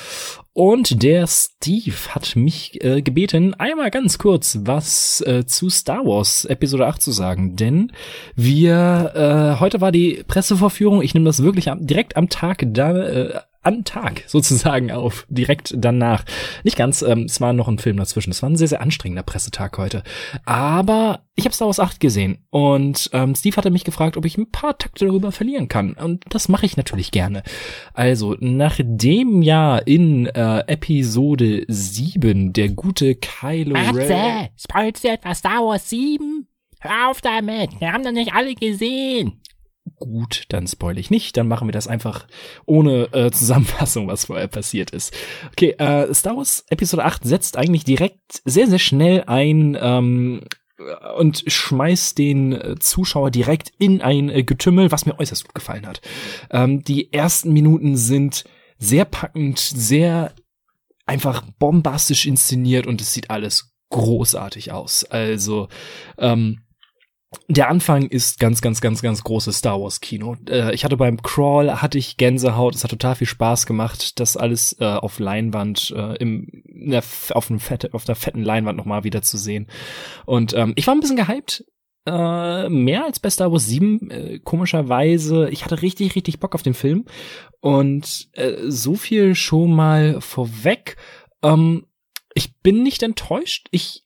Und der Steve hat mich äh, gebeten, einmal ganz kurz was äh, zu Star Wars Episode 8 zu sagen. Denn wir, äh, heute war die Pressevorführung, ich nehme das wirklich am, direkt am Tag da, äh, an Tag sozusagen auf, direkt danach. Nicht ganz, ähm, es war noch ein Film dazwischen. Es war ein sehr, sehr anstrengender Pressetag heute. Aber ich habe Star Wars 8 gesehen und ähm, Steve hatte mich gefragt, ob ich ein paar Takte darüber verlieren kann. Und das mache ich natürlich gerne. Also, nachdem ja in äh, Episode 7 der gute Kylo Ren... Spoilst du etwas Star Wars 7? Hör auf damit, wir haben doch nicht alle gesehen. Gut, dann spoil ich nicht. Dann machen wir das einfach ohne äh, Zusammenfassung, was vorher passiert ist. Okay, äh, Star Wars Episode 8 setzt eigentlich direkt sehr, sehr schnell ein ähm, und schmeißt den äh, Zuschauer direkt in ein äh, Getümmel, was mir äußerst gut gefallen hat. Ähm, die ersten Minuten sind sehr packend, sehr einfach bombastisch inszeniert und es sieht alles großartig aus. Also ähm, der Anfang ist ganz, ganz, ganz, ganz großes Star Wars Kino. Äh, ich hatte beim Crawl hatte ich Gänsehaut. Es hat total viel Spaß gemacht, das alles äh, auf Leinwand äh, im der, auf, einem fette, auf der fetten Leinwand nochmal wieder zu sehen. Und ähm, ich war ein bisschen gehypt. Äh, mehr als bei Star Wars 7, äh, komischerweise. Ich hatte richtig, richtig Bock auf den Film. Und äh, so viel schon mal vorweg. Ähm, ich bin nicht enttäuscht. Ich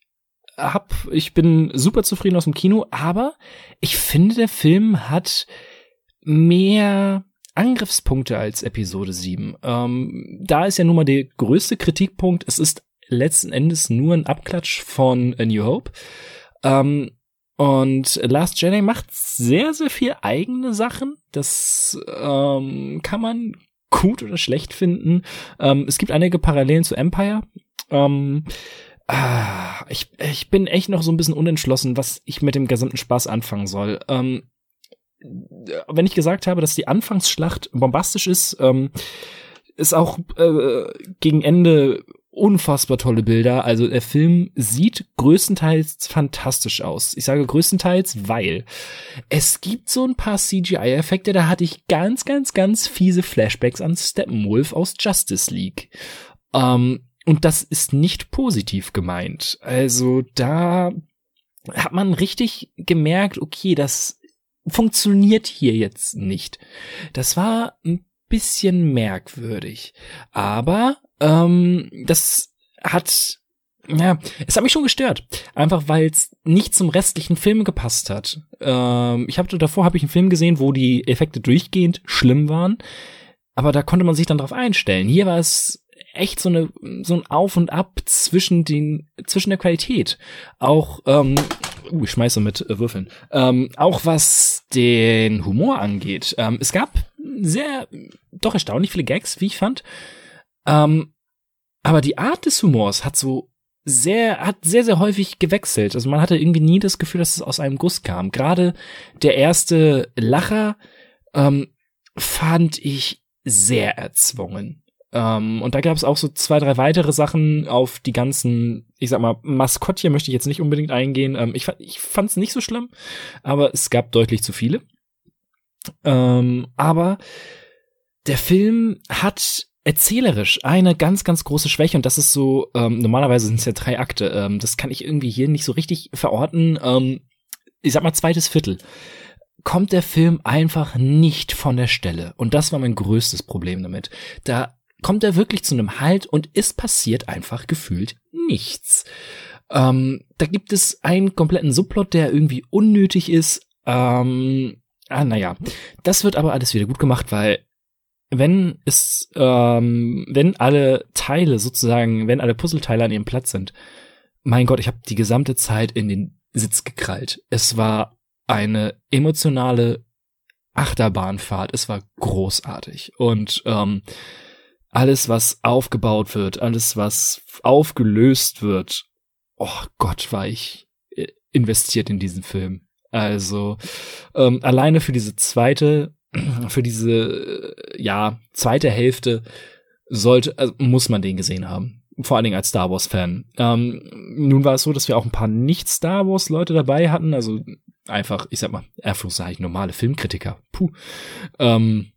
hab, ich bin super zufrieden aus dem Kino, aber ich finde, der Film hat mehr Angriffspunkte als Episode 7. Ähm, da ist ja nun mal der größte Kritikpunkt. Es ist letzten Endes nur ein Abklatsch von A New Hope. Ähm, und Last Jedi macht sehr, sehr viel eigene Sachen. Das ähm, kann man gut oder schlecht finden. Ähm, es gibt einige Parallelen zu Empire. Ähm, Ah, ich, ich bin echt noch so ein bisschen unentschlossen, was ich mit dem gesamten Spaß anfangen soll. Ähm, wenn ich gesagt habe, dass die Anfangsschlacht bombastisch ist, ähm, ist auch äh, gegen Ende unfassbar tolle Bilder. Also der Film sieht größtenteils fantastisch aus. Ich sage größtenteils, weil es gibt so ein paar CGI-Effekte, da hatte ich ganz, ganz, ganz fiese Flashbacks an Steppenwolf aus Justice League. Ähm, und das ist nicht positiv gemeint. Also da hat man richtig gemerkt, okay, das funktioniert hier jetzt nicht. Das war ein bisschen merkwürdig. Aber ähm, das hat ja, es hat mich schon gestört. Einfach weil es nicht zum restlichen Film gepasst hat. Ähm, ich habe davor habe ich einen Film gesehen, wo die Effekte durchgehend schlimm waren, aber da konnte man sich dann drauf einstellen. Hier war es echt so eine so ein Auf und Ab zwischen den zwischen der Qualität. Auch ähm, uh, ich schmeiße mit äh, Würfeln. Ähm, auch was den Humor angeht. Ähm, es gab sehr doch erstaunlich viele Gags, wie ich fand. Ähm, aber die Art des Humors hat so sehr, hat sehr, sehr häufig gewechselt. Also man hatte irgendwie nie das Gefühl, dass es aus einem Guss kam. Gerade der erste Lacher ähm, fand ich sehr erzwungen. Ähm, und da gab es auch so zwei, drei weitere Sachen auf die ganzen, ich sag mal, Maskottchen möchte ich jetzt nicht unbedingt eingehen. Ähm, ich ich fand es nicht so schlimm, aber es gab deutlich zu viele. Ähm, aber der Film hat erzählerisch eine ganz, ganz große Schwäche und das ist so, normalerweise sind es ja drei Akte. Das kann ich irgendwie hier nicht so richtig verorten. Ich sag mal zweites Viertel kommt der Film einfach nicht von der Stelle. Und das war mein größtes Problem damit. Da kommt er wirklich zu einem Halt und es passiert einfach gefühlt nichts. Ähm, da gibt es einen kompletten Subplot, der irgendwie unnötig ist. Ähm, ah, naja, das wird aber alles wieder gut gemacht, weil wenn es, ähm, wenn alle Teile sozusagen, wenn alle Puzzleteile an ihrem Platz sind, mein Gott, ich habe die gesamte Zeit in den Sitz gekrallt. Es war eine emotionale Achterbahnfahrt. Es war großartig und ähm, alles, was aufgebaut wird, alles, was aufgelöst wird, oh Gott, war ich äh, investiert in diesen Film. Also ähm, alleine für diese zweite, für diese äh, ja zweite Hälfte sollte, also muss man den gesehen haben. Vor allen Dingen als Star Wars Fan. Ähm, nun war es so, dass wir auch ein paar nicht Star Wars Leute dabei hatten. Also einfach, ich sag mal, Erflusszeichen, normale Filmkritiker, puh, ähm,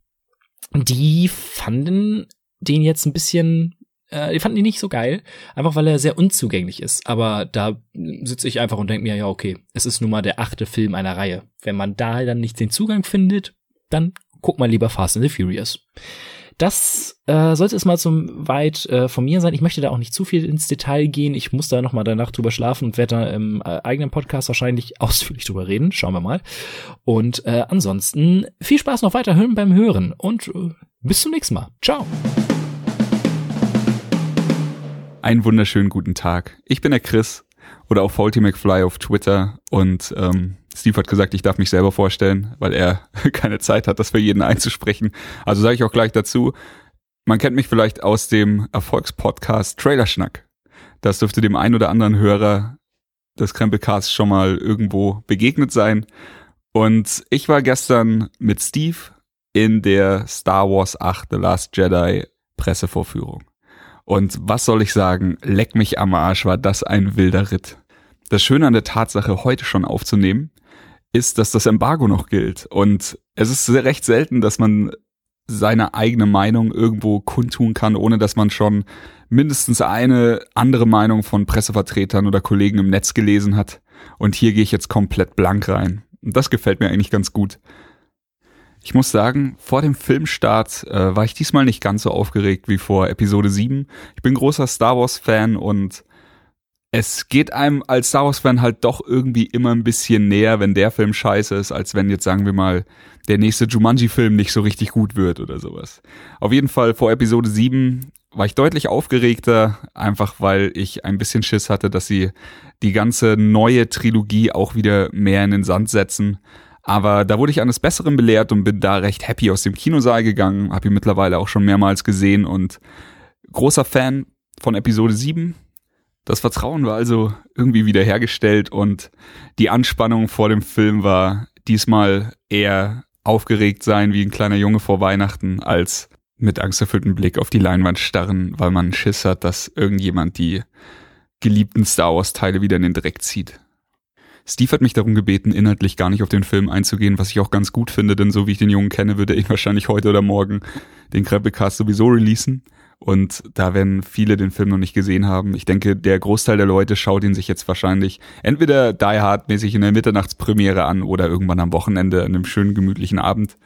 die fanden den jetzt ein bisschen, äh, die fanden die nicht so geil, einfach weil er sehr unzugänglich ist. Aber da sitze ich einfach und denke mir, ja, okay, es ist nun mal der achte Film einer Reihe. Wenn man da dann nicht den Zugang findet, dann guck mal lieber Fast and the Furious. Das äh, sollte es mal zum weit äh, von mir sein. Ich möchte da auch nicht zu viel ins Detail gehen. Ich muss da noch mal danach drüber schlafen und werde da im äh, eigenen Podcast wahrscheinlich ausführlich drüber reden. Schauen wir mal. Und äh, ansonsten viel Spaß noch weiter beim Hören und äh, bis zum nächsten Mal. Ciao. Einen wunderschönen guten Tag. Ich bin der Chris oder auch Faulty McFly auf Twitter und ähm, Steve hat gesagt, ich darf mich selber vorstellen, weil er keine Zeit hat, das für jeden einzusprechen. Also sage ich auch gleich dazu, man kennt mich vielleicht aus dem Erfolgspodcast Trailerschnack. Das dürfte dem einen oder anderen Hörer des Krempelcasts schon mal irgendwo begegnet sein. Und ich war gestern mit Steve in der Star Wars 8 The Last Jedi Pressevorführung. Und was soll ich sagen, leck mich am Arsch, war das ein wilder Ritt. Das Schöne an der Tatsache, heute schon aufzunehmen, ist, dass das Embargo noch gilt. Und es ist sehr recht selten, dass man seine eigene Meinung irgendwo kundtun kann, ohne dass man schon mindestens eine andere Meinung von Pressevertretern oder Kollegen im Netz gelesen hat. Und hier gehe ich jetzt komplett blank rein. Und das gefällt mir eigentlich ganz gut. Ich muss sagen, vor dem Filmstart äh, war ich diesmal nicht ganz so aufgeregt wie vor Episode 7. Ich bin großer Star Wars-Fan und es geht einem als Star Wars-Fan halt doch irgendwie immer ein bisschen näher, wenn der Film scheiße ist, als wenn jetzt sagen wir mal der nächste Jumanji-Film nicht so richtig gut wird oder sowas. Auf jeden Fall vor Episode 7 war ich deutlich aufgeregter, einfach weil ich ein bisschen Schiss hatte, dass sie die ganze neue Trilogie auch wieder mehr in den Sand setzen. Aber da wurde ich eines Besseren belehrt und bin da recht happy aus dem Kinosaal gegangen, habe ihn mittlerweile auch schon mehrmals gesehen und großer Fan von Episode 7 das Vertrauen war also irgendwie wiederhergestellt und die Anspannung vor dem Film war diesmal eher aufgeregt sein wie ein kleiner Junge vor Weihnachten, als mit angsterfülltem Blick auf die Leinwand starren, weil man Schiss hat, dass irgendjemand die geliebten Star Wars Teile wieder in den Dreck zieht. Steve hat mich darum gebeten, inhaltlich gar nicht auf den Film einzugehen, was ich auch ganz gut finde, denn so wie ich den Jungen kenne, würde ich wahrscheinlich heute oder morgen den Krempelcast sowieso releasen. Und da werden viele den Film noch nicht gesehen haben. Ich denke, der Großteil der Leute schaut ihn sich jetzt wahrscheinlich entweder Die Hard mäßig in der Mitternachtspremiere an oder irgendwann am Wochenende an einem schönen gemütlichen Abend.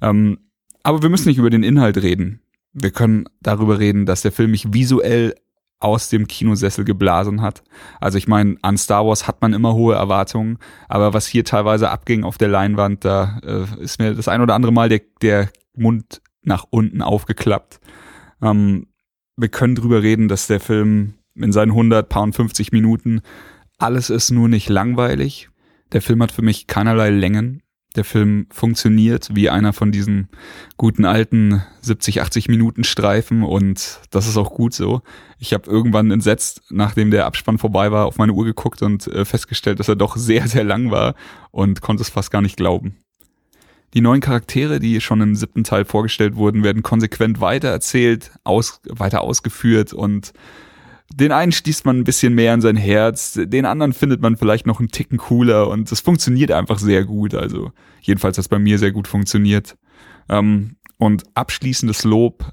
Ähm, aber wir müssen nicht über den Inhalt reden. Wir können darüber reden, dass der Film mich visuell aus dem Kinosessel geblasen hat. Also ich meine, an Star Wars hat man immer hohe Erwartungen, aber was hier teilweise abging auf der Leinwand, da äh, ist mir das ein oder andere Mal der, der Mund nach unten aufgeklappt. Ähm, wir können drüber reden, dass der Film in seinen 100, paar 50 Minuten alles ist nur nicht langweilig. Der Film hat für mich keinerlei Längen. Der Film funktioniert wie einer von diesen guten alten 70, 80 Minuten Streifen und das ist auch gut so. Ich habe irgendwann entsetzt, nachdem der Abspann vorbei war, auf meine Uhr geguckt und äh, festgestellt, dass er doch sehr, sehr lang war und konnte es fast gar nicht glauben. Die neuen Charaktere, die schon im siebten Teil vorgestellt wurden, werden konsequent weitererzählt, aus, weiter ausgeführt und den einen stießt man ein bisschen mehr an sein Herz, den anderen findet man vielleicht noch einen Ticken cooler und es funktioniert einfach sehr gut. Also jedenfalls hat es bei mir sehr gut funktioniert. Ähm, und abschließendes Lob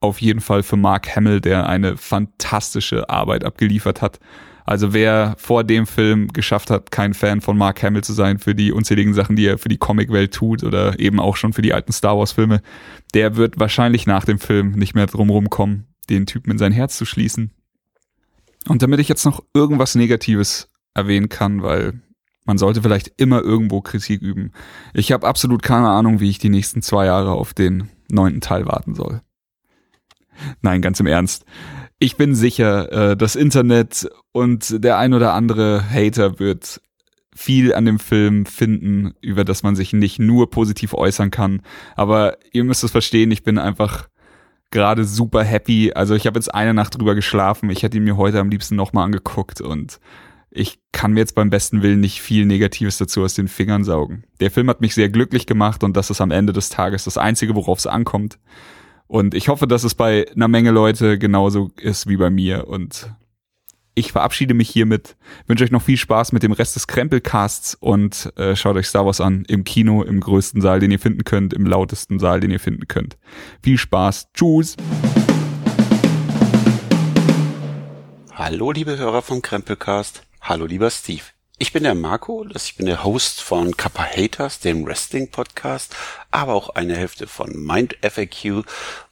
auf jeden Fall für Mark Hamill, der eine fantastische Arbeit abgeliefert hat. Also wer vor dem Film geschafft hat, kein Fan von Mark Hamill zu sein für die unzähligen Sachen, die er für die Comicwelt tut oder eben auch schon für die alten Star Wars Filme, der wird wahrscheinlich nach dem Film nicht mehr drumherum kommen, den Typen in sein Herz zu schließen. Und damit ich jetzt noch irgendwas Negatives erwähnen kann, weil man sollte vielleicht immer irgendwo Kritik üben. Ich habe absolut keine Ahnung, wie ich die nächsten zwei Jahre auf den neunten Teil warten soll. Nein, ganz im Ernst ich bin sicher, äh, das Internet und der ein oder andere Hater wird viel an dem Film finden, über das man sich nicht nur positiv äußern kann. Aber ihr müsst es verstehen, ich bin einfach gerade super happy. Also ich habe jetzt eine Nacht drüber geschlafen. Ich hätte ihn mir heute am liebsten nochmal angeguckt und ich kann mir jetzt beim besten Willen nicht viel Negatives dazu aus den Fingern saugen. Der Film hat mich sehr glücklich gemacht und das ist am Ende des Tages das Einzige, worauf es ankommt. Und ich hoffe, dass es bei einer Menge Leute genauso ist wie bei mir. Und Ich verabschiede mich hiermit, wünsche euch noch viel Spaß mit dem Rest des Krempelcasts und äh, schaut euch Star Wars an im Kino, im größten Saal, den ihr finden könnt, im lautesten Saal, den ihr finden könnt. Viel Spaß. Tschüss. Hallo, liebe Hörer vom Krempelcast. Hallo, lieber Steve. Ich bin der Marco, ich bin der Host von Kappa Haters, dem Wrestling Podcast, aber auch eine Hälfte von Mind FAQ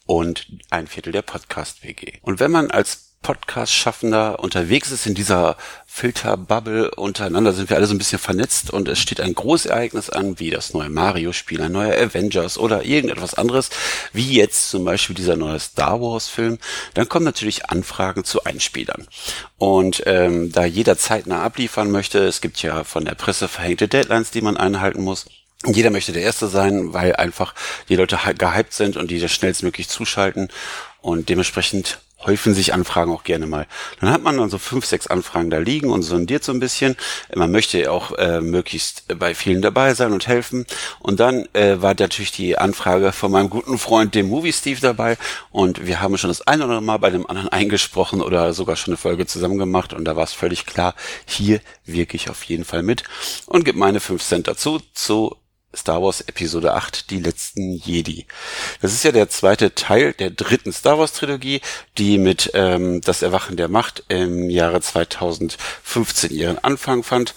und ein Viertel der Podcast WG. Und wenn man als Podcast-Schaffender unterwegs ist in dieser Filterbubble untereinander, sind wir alle so ein bisschen vernetzt und es steht ein Großereignis an, wie das neue Mario-Spiel, ein neuer Avengers oder irgendetwas anderes, wie jetzt zum Beispiel dieser neue Star Wars-Film, dann kommen natürlich Anfragen zu Einspielern. Und ähm, da jeder zeitnah abliefern möchte, es gibt ja von der Presse verhängte Deadlines, die man einhalten muss, jeder möchte der Erste sein, weil einfach die Leute gehypt sind und die das schnellstmöglich zuschalten. Und dementsprechend häufen sich Anfragen auch gerne mal. Dann hat man dann so fünf, sechs Anfragen da liegen und sondiert so ein bisschen. Man möchte ja auch äh, möglichst bei vielen dabei sein und helfen. Und dann äh, war natürlich die Anfrage von meinem guten Freund, dem Movie Steve, dabei. Und wir haben schon das ein oder andere Mal bei dem anderen eingesprochen oder sogar schon eine Folge zusammen gemacht. Und da war es völlig klar, hier wirke ich auf jeden Fall mit und gebe meine fünf Cent dazu zu Star Wars Episode 8, die letzten Jedi. Das ist ja der zweite Teil der dritten Star Wars Trilogie, die mit ähm, Das Erwachen der Macht im Jahre 2015 ihren Anfang fand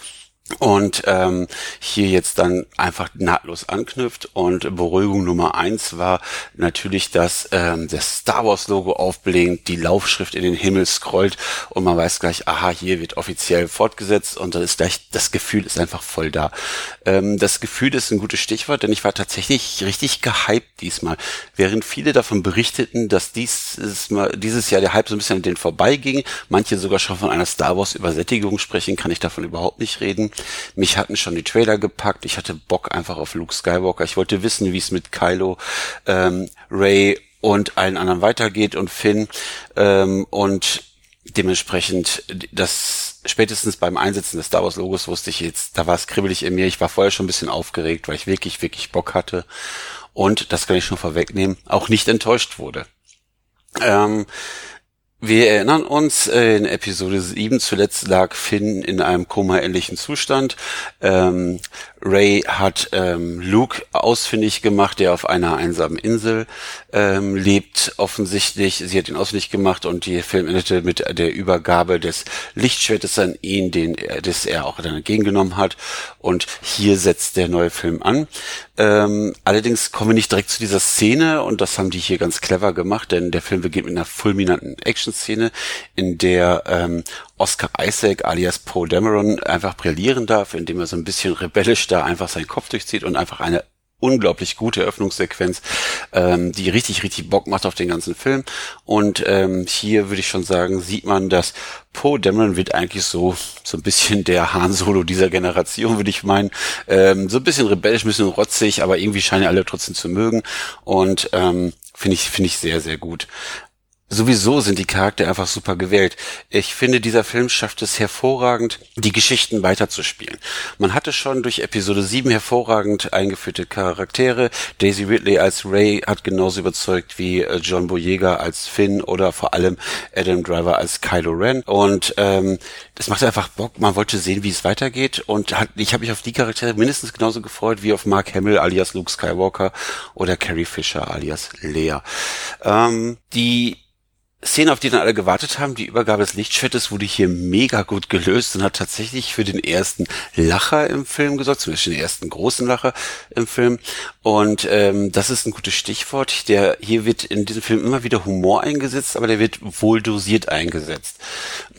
und ähm, hier jetzt dann einfach nahtlos anknüpft und Beruhigung Nummer eins war natürlich, dass ähm, das Star Wars Logo aufblinkt, die Laufschrift in den Himmel scrollt und man weiß gleich, aha, hier wird offiziell fortgesetzt und dann ist gleich, das Gefühl ist einfach voll da. Ähm, das Gefühl ist ein gutes Stichwort, denn ich war tatsächlich richtig gehypt diesmal. Während viele davon berichteten, dass dieses, mal, dieses Jahr der Hype so ein bisschen an denen vorbeiging, manche sogar schon von einer Star Wars Übersättigung sprechen, kann ich davon überhaupt nicht reden. Mich hatten schon die Trailer gepackt. Ich hatte Bock einfach auf Luke Skywalker. Ich wollte wissen, wie es mit Kylo, ähm, Ray und allen anderen weitergeht und Finn. Ähm, und dementsprechend das spätestens beim Einsetzen des Star Wars Logos wusste ich jetzt, da war es kribbelig in mir. Ich war vorher schon ein bisschen aufgeregt, weil ich wirklich, wirklich Bock hatte. Und, das kann ich schon vorwegnehmen, auch nicht enttäuscht wurde. Ähm, wir erinnern uns, äh, in Episode 7 zuletzt lag Finn in einem Koma-ähnlichen Zustand. Ähm, Ray hat ähm, Luke ausfindig gemacht, der auf einer einsamen Insel ähm, lebt, offensichtlich. Sie hat ihn ausfindig gemacht und die Film endete mit der Übergabe des Lichtschwertes an ihn, den er, das er auch dann entgegengenommen hat. Und hier setzt der neue Film an. Ähm, allerdings kommen wir nicht direkt zu dieser Szene und das haben die hier ganz clever gemacht, denn der Film beginnt mit einer fulminanten Action-Szene, in der ähm, Oscar Isaac alias Poe Dameron einfach brillieren darf, indem er so ein bisschen rebellisch da einfach seinen Kopf durchzieht und einfach eine unglaublich gute Eröffnungssequenz, ähm, die richtig, richtig Bock macht auf den ganzen Film. Und ähm, hier würde ich schon sagen, sieht man, dass Poe Dameron wird eigentlich so so ein bisschen der Han Solo dieser Generation, würde ich meinen. Ähm, so ein bisschen rebellisch, ein bisschen rotzig, aber irgendwie scheinen alle trotzdem zu mögen. Und ähm, finde ich finde ich sehr sehr gut sowieso sind die Charaktere einfach super gewählt. Ich finde, dieser Film schafft es hervorragend, die Geschichten weiterzuspielen. Man hatte schon durch Episode 7 hervorragend eingeführte Charaktere. Daisy Ridley als Ray hat genauso überzeugt wie äh, John Boyega als Finn oder vor allem Adam Driver als Kylo Ren. Und ähm, das macht einfach Bock. Man wollte sehen, wie es weitergeht. Und hat, ich habe mich auf die Charaktere mindestens genauso gefreut wie auf Mark Hamill alias Luke Skywalker oder Carrie Fisher alias Leia. Ähm, die Szene, auf die dann alle gewartet haben, die Übergabe des Lichtschwertes wurde hier mega gut gelöst und hat tatsächlich für den ersten Lacher im Film gesorgt, zumindest den ersten großen Lacher im Film. Und ähm, das ist ein gutes Stichwort. Der hier wird in diesem Film immer wieder Humor eingesetzt, aber der wird wohl dosiert eingesetzt.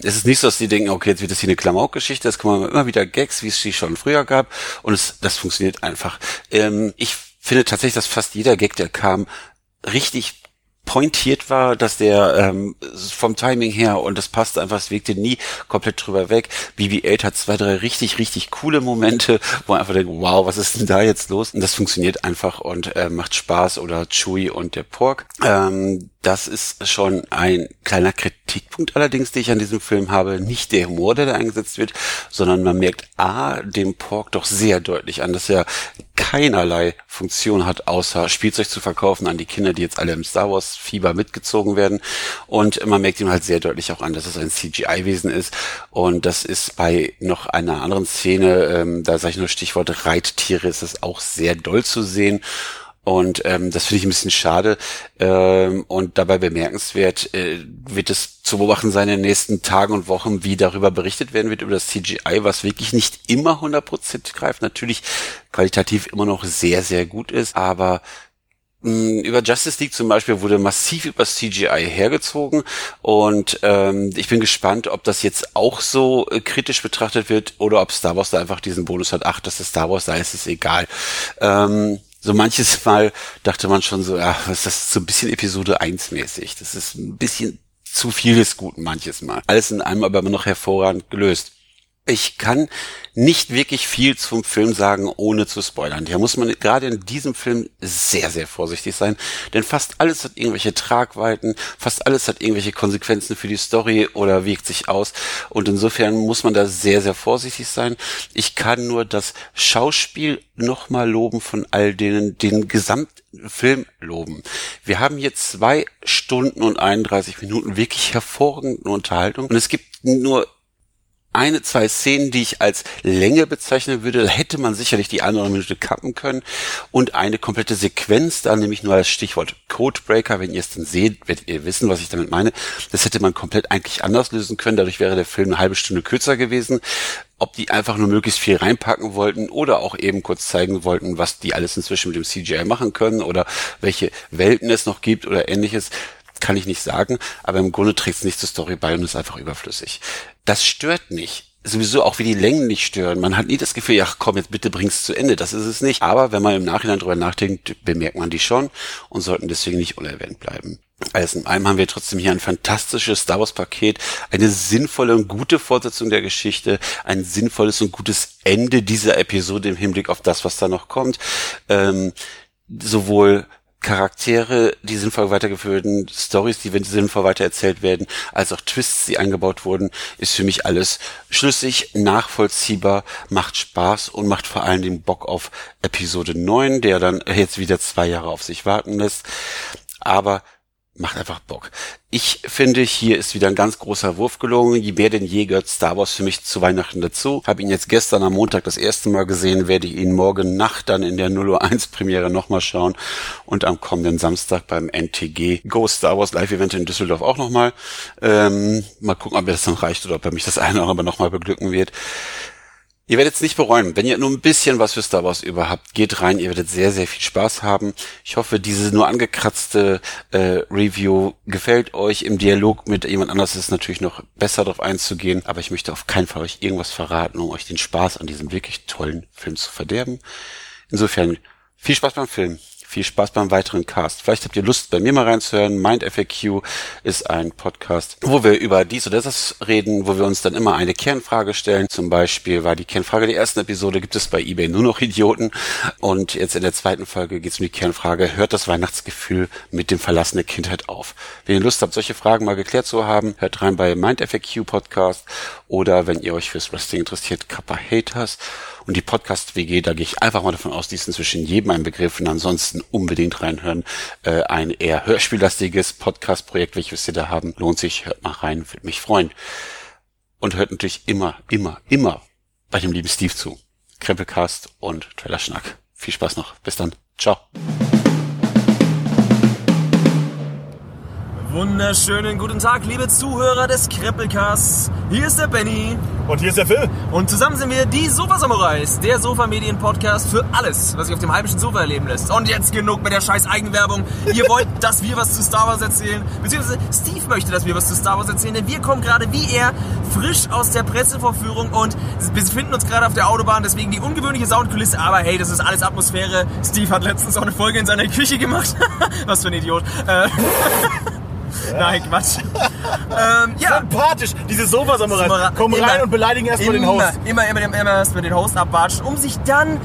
Es ist nicht so, dass die denken, okay, jetzt wird das hier eine Klamaukgeschichte, es kommen immer wieder Gags, wie es sie schon früher gab, und es, das funktioniert einfach. Ähm, ich finde tatsächlich, dass fast jeder Gag, der kam, richtig pointiert war, dass der ähm, vom Timing her und das passte einfach, es wirkte nie komplett drüber weg. BB-8 hat zwei, drei richtig, richtig coole Momente, wo man einfach denkt, wow, was ist denn da jetzt los? Und das funktioniert einfach und äh, macht Spaß oder Chewie und der Pork. Ähm, das ist schon ein kleiner Kritik Kritikpunkt allerdings, den ich an diesem Film habe, nicht der Humor, der da eingesetzt wird, sondern man merkt A, dem Pork doch sehr deutlich an, dass er keinerlei Funktion hat, außer Spielzeug zu verkaufen an die Kinder, die jetzt alle im Star Wars Fieber mitgezogen werden. Und man merkt ihm halt sehr deutlich auch an, dass es ein CGI-Wesen ist. Und das ist bei noch einer anderen Szene, ähm, da sage ich nur Stichwort Reittiere, ist es auch sehr doll zu sehen. Und ähm, das finde ich ein bisschen schade. Ähm, und dabei bemerkenswert äh, wird es zu beobachten sein in den nächsten Tagen und Wochen, wie darüber berichtet werden wird, über das CGI, was wirklich nicht immer 100% greift. Natürlich qualitativ immer noch sehr, sehr gut ist, aber mh, über Justice League zum Beispiel wurde massiv über CGI hergezogen und ähm, ich bin gespannt, ob das jetzt auch so äh, kritisch betrachtet wird oder ob Star Wars da einfach diesen Bonus hat, ach, das ist Star Wars, da ist es egal. Ähm, so manches Mal dachte man schon so, ja, was ist das so ein bisschen Episode 1 mäßig. Das ist ein bisschen zu viel des Guten manches Mal. Alles in einem aber immer noch hervorragend gelöst. Ich kann nicht wirklich viel zum Film sagen, ohne zu spoilern. Hier muss man gerade in diesem Film sehr, sehr vorsichtig sein, denn fast alles hat irgendwelche Tragweiten, fast alles hat irgendwelche Konsequenzen für die Story oder wirkt sich aus und insofern muss man da sehr, sehr vorsichtig sein. Ich kann nur das Schauspiel nochmal loben von all denen, den Gesamtfilm loben. Wir haben hier zwei Stunden und 31 Minuten wirklich hervorragende Unterhaltung und es gibt nur eine, zwei Szenen, die ich als Länge bezeichnen würde, hätte man sicherlich die eine oder Minute kappen können und eine komplette Sequenz, da nämlich nur als Stichwort Codebreaker, wenn ihr es dann seht, werdet ihr wissen, was ich damit meine. Das hätte man komplett eigentlich anders lösen können, dadurch wäre der Film eine halbe Stunde kürzer gewesen. Ob die einfach nur möglichst viel reinpacken wollten oder auch eben kurz zeigen wollten, was die alles inzwischen mit dem CGI machen können oder welche Welten es noch gibt oder ähnliches, kann ich nicht sagen, aber im Grunde trägt es nicht zur Story bei und ist einfach überflüssig. Das stört nicht. Sowieso auch wie die Längen nicht stören. Man hat nie das Gefühl, ja komm, jetzt bitte bring's zu Ende. Das ist es nicht. Aber wenn man im Nachhinein drüber nachdenkt, bemerkt man die schon und sollten deswegen nicht unerwähnt bleiben. Alles in allem haben wir trotzdem hier ein fantastisches Star Wars Paket, eine sinnvolle und gute Fortsetzung der Geschichte, ein sinnvolles und gutes Ende dieser Episode im Hinblick auf das, was da noch kommt. Ähm, sowohl Charaktere, die sinnvoll weitergeführten Stories, die sinnvoll weitererzählt werden, als auch Twists, die eingebaut wurden, ist für mich alles schlüssig, nachvollziehbar, macht Spaß und macht vor allen Dingen Bock auf Episode 9, der dann jetzt wieder zwei Jahre auf sich warten lässt. Aber macht einfach Bock. Ich finde, hier ist wieder ein ganz großer Wurf gelungen. Je mehr denn je gehört Star Wars für mich zu Weihnachten dazu. Habe ihn jetzt gestern am Montag das erste Mal gesehen, werde ihn morgen Nacht dann in der 001 Premiere nochmal schauen und am kommenden Samstag beim NTG Go Star Wars Live Event in Düsseldorf auch nochmal. Ähm, mal gucken, ob mir das dann reicht oder ob er mich das eine oder andere nochmal beglücken wird. Ihr werdet es nicht bereuen. Wenn ihr nur ein bisschen was für Star Wars über habt, geht rein. Ihr werdet sehr, sehr viel Spaß haben. Ich hoffe, diese nur angekratzte äh, Review gefällt euch. Im Dialog mit jemand anders ist es natürlich noch besser darauf einzugehen. Aber ich möchte auf keinen Fall euch irgendwas verraten, um euch den Spaß an diesem wirklich tollen Film zu verderben. Insofern viel Spaß beim Film. Viel Spaß beim weiteren Cast. Vielleicht habt ihr Lust, bei mir mal reinzuhören. Mind FAQ ist ein Podcast, wo wir über dies oder das reden, wo wir uns dann immer eine Kernfrage stellen. Zum Beispiel war die Kernfrage der ersten Episode, gibt es bei eBay nur noch Idioten? Und jetzt in der zweiten Folge geht es um die Kernfrage, hört das Weihnachtsgefühl mit dem Verlassen Kindheit auf? Wenn ihr Lust habt, solche Fragen mal geklärt zu haben, hört rein bei Mind FAQ Podcast oder wenn ihr euch fürs Wrestling interessiert, Kappa Haters. Und die Podcast-WG, da gehe ich einfach mal davon aus, die ist inzwischen jedem ein Begriff und ansonsten unbedingt reinhören. Äh, ein eher hörspiellastiges Podcast-Projekt, welches wir da haben, lohnt sich, hört mal rein, würde mich freuen. Und hört natürlich immer, immer, immer bei dem lieben Steve zu. Krempelcast und Trailerschnack. Viel Spaß noch. Bis dann. Ciao. Wunderschönen guten Tag, liebe Zuhörer des Kreppelcasts. Hier ist der Benny. Und hier ist der Phil. Und zusammen sind wir die Sofa Samurais, der Sofa-Medien-Podcast für alles, was sich auf dem heimischen Sofa erleben lässt. Und jetzt genug mit der scheiß Eigenwerbung. Ihr wollt, dass wir was zu Star Wars erzählen, beziehungsweise Steve möchte, dass wir was zu Star Wars erzählen, denn wir kommen gerade wie er frisch aus der Pressevorführung und wir befinden uns gerade auf der Autobahn, deswegen die ungewöhnliche Soundkulisse, aber hey, das ist alles Atmosphäre. Steve hat letztens auch eine Folge in seiner Küche gemacht. was für ein Idiot. Nein, Quatsch. ähm, ja. Sympathisch, diese Sofa-Samurais. Immer- rein und beleidigen erstmal den immer, Host. Immer, immer, immer erstmal den Host abwatschen, um sich dann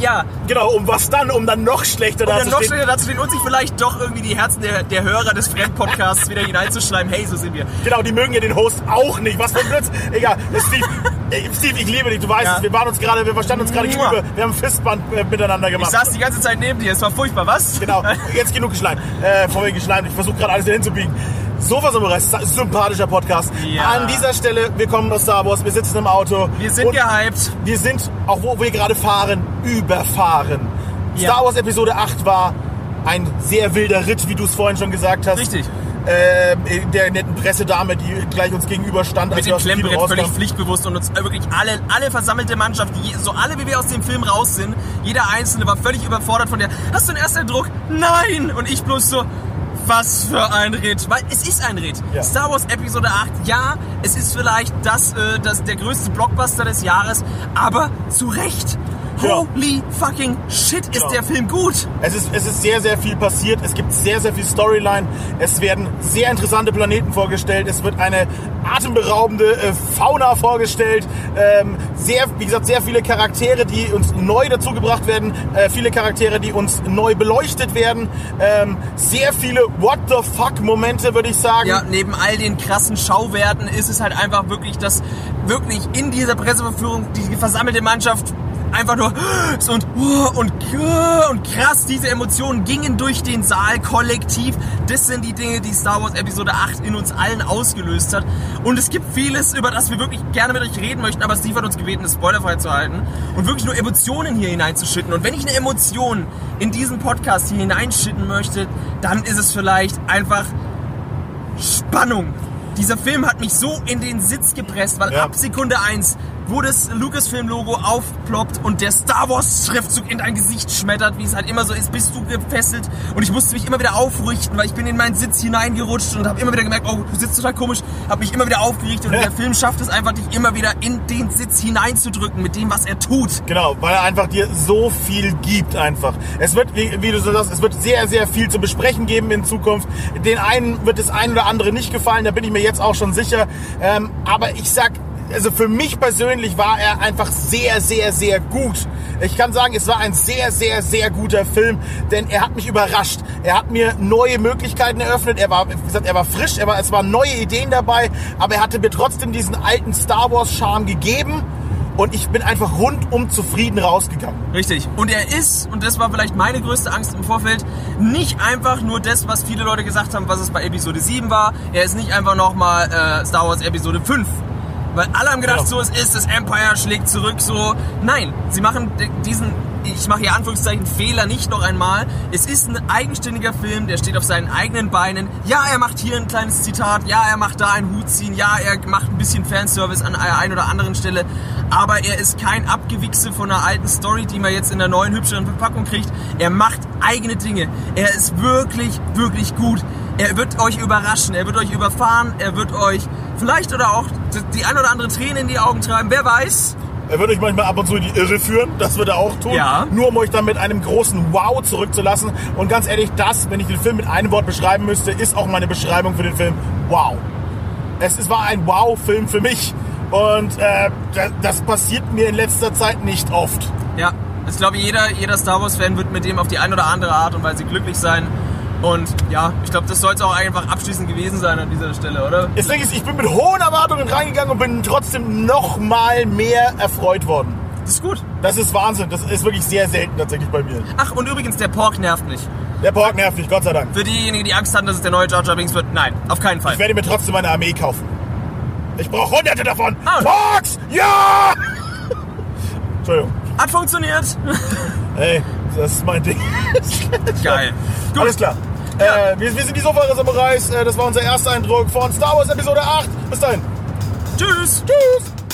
ja, Genau, um was dann? Um dann noch schlechter um dann noch dazustehen. schneller dazu stehen und sich vielleicht doch irgendwie die Herzen der, der Hörer des Fremdpodcasts wieder hineinzuschreiben. Hey, so sind wir. Genau, die mögen ja den Host auch nicht. Was für ein Blödsinn. Egal. Steve, äh, Steve, ich liebe dich. Du weißt Ja. es. Wir waren uns gerade, wir verstanden uns gerade gegenüber. Wir haben ein Fistband äh, miteinander Ich gemacht. saß die ganze Zeit neben dir, es war furchtbar, was? Genau, jetzt genug geschleimt. Äh, vorweg geschleimt. Ich versuche gerade alles hinzubiegen. Sofa Samurai, sympathischer Podcast. Ja. An dieser Stelle, wir kommen aus Star Wars, wir sitzen im Auto. Wir sind gehypt. wir sind, auch wo wir gerade fahren, überfahren. Ja. Star Wars Episode 8 war ein sehr wilder Ritt, wie du es vorhin schon gesagt hast. Richtig. Äh, der netten Pressedame, die gleich uns gegenüber stand, als Mit dem Klemmbrett völlig pflichtbewusst und uns wirklich alle, alle versammelte Mannschaft, die, so alle wie wir aus dem Film raus sind, jeder Einzelne war völlig überfordert von der, hast du einen Ersteindruck? Nein! Und ich bloß so, was für ein Ritt. Weil es ist ein Ritt. Ja. Star Wars Episode 8, ja, es ist vielleicht das, äh, das, der größte Blockbuster des Jahres, aber zu Recht. Ja. Holy fucking shit, ist der Film gut. Es ist, es ist sehr, sehr viel passiert. Es gibt sehr, sehr viel Storyline. Es werden sehr interessante Planeten vorgestellt. Es wird eine atemberaubende äh, Fauna vorgestellt. Ähm, sehr, wie gesagt, sehr viele Charaktere, die uns neu dazugebracht werden. Äh, viele Charaktere, die uns neu beleuchtet werden. Ähm, sehr viele What the fuck Momente, würde ich sagen. Ja, neben all den krassen Schauwerten ist es halt einfach wirklich, dass wirklich in dieser Presseverführung die versammelte Mannschaft einfach nur und und und krass diese Emotionen gingen durch den Saal kollektiv. Das sind die Dinge, die Star Wars Episode 8 in uns allen ausgelöst hat. Und es gibt vieles, über das wir wirklich gerne mit euch reden möchten, aber Steve hat uns gebeten, es spoilerfrei zu halten und wirklich nur Emotionen hier hineinzuschütten. Und wenn ich eine Emotion in diesen Podcast hier hineinschütten möchte, dann ist es vielleicht einfach Spannung. Dieser Film hat mich so in den Sitz gepresst, weil Ja. ab Sekunde 1, wo das Lucasfilm-Logo aufploppt und der Star Wars-Schriftzug in dein Gesicht schmettert, wie es halt immer so ist, bist du gefesselt. Und ich musste mich immer wieder aufrichten, weil ich bin in meinen Sitz hineingerutscht und habe immer wieder gemerkt, oh, du sitzt total komisch, habe mich immer wieder aufgerichtet und der Film schafft es einfach, dich immer wieder in den Sitz hineinzudrücken mit dem, was er tut. Genau, weil er einfach dir so viel gibt einfach. Es wird, wie, wie du so sagst, es wird sehr, sehr viel zu besprechen geben in Zukunft. Den einen wird das ein oder andere nicht gefallen, da bin ich mir jetzt auch schon sicher. Ähm, aber ich sag, also für mich persönlich war er einfach sehr, sehr, sehr gut. Ich kann sagen, es war ein sehr, sehr, sehr guter Film, denn er hat mich überrascht. Er hat mir neue Möglichkeiten eröffnet. Er war, wie gesagt, er war frisch, er war, es waren neue Ideen dabei, aber er hatte mir trotzdem diesen alten Star Wars Charme gegeben. Und ich bin einfach rundum zufrieden rausgegangen. Richtig. Und er ist, und das war vielleicht meine größte Angst im Vorfeld, nicht einfach nur das, was viele Leute gesagt haben, was es bei Episode 7 war. Er ist nicht einfach nochmal äh, Star Wars Episode 5. Weil alle haben gedacht, Genau. so es ist, das Empire schlägt zurück, so. Nein, sie machen diesen, ich mache hier Anführungszeichen, Fehler nicht noch einmal. Es ist ein eigenständiger Film, der steht auf seinen eigenen Beinen. Ja, er macht hier ein kleines Zitat, ja, er macht da einen Hut ziehen, ja, er macht ein bisschen Fanservice an einer ein oder anderen Stelle. Aber er ist kein Abgewichse von einer alten Story, die man jetzt in der neuen, hübscheren Verpackung kriegt. Er macht eigene Dinge. Er ist wirklich, wirklich gut. Er wird euch überraschen, er wird euch überfahren, er wird euch vielleicht oder auch die ein oder andere Träne in die Augen treiben. Wer weiß? Er wird euch manchmal ab und zu in die Irre führen, das wird er auch tun. Ja. Nur um euch dann mit einem großen Wow zurückzulassen. Und ganz ehrlich, das, wenn ich den Film mit einem Wort beschreiben müsste, ist auch meine Beschreibung für den Film Wow. Es, es war ein Wow-Film für mich. Und äh, das, das passiert mir in letzter Zeit nicht oft. Ja, ich glaube, jeder, jeder Star Wars-Fan wird mit dem auf die eine oder andere Art und Weise glücklich sein. Und ja, ich glaube, das soll es auch einfach abschließend gewesen sein an dieser Stelle, oder? Das Ding ist, ich bin mit hohen Erwartungen reingegangen und bin trotzdem noch mal mehr erfreut worden. Das ist gut. Das ist Wahnsinn. Das ist wirklich sehr selten tatsächlich bei mir. Ach, und übrigens, der Pork nervt nicht. Der Pork nervt mich, Gott sei Dank. Für diejenigen, die Angst haben, dass es der neue Jar Jar Binks wird, nein, auf keinen Fall. Ich werde mir trotzdem eine Armee kaufen. Ich brauche hunderte davon. Ah. Porks! Ja! Entschuldigung. Hat funktioniert. Hey, das ist mein Ding. Geil. Gut. Alles klar. Äh, wir, wir sind die Sofa-Samurais. Äh, das war unser erster Eindruck von Star Wars Episode 8. Bis dahin. Tschüss. Tschüss.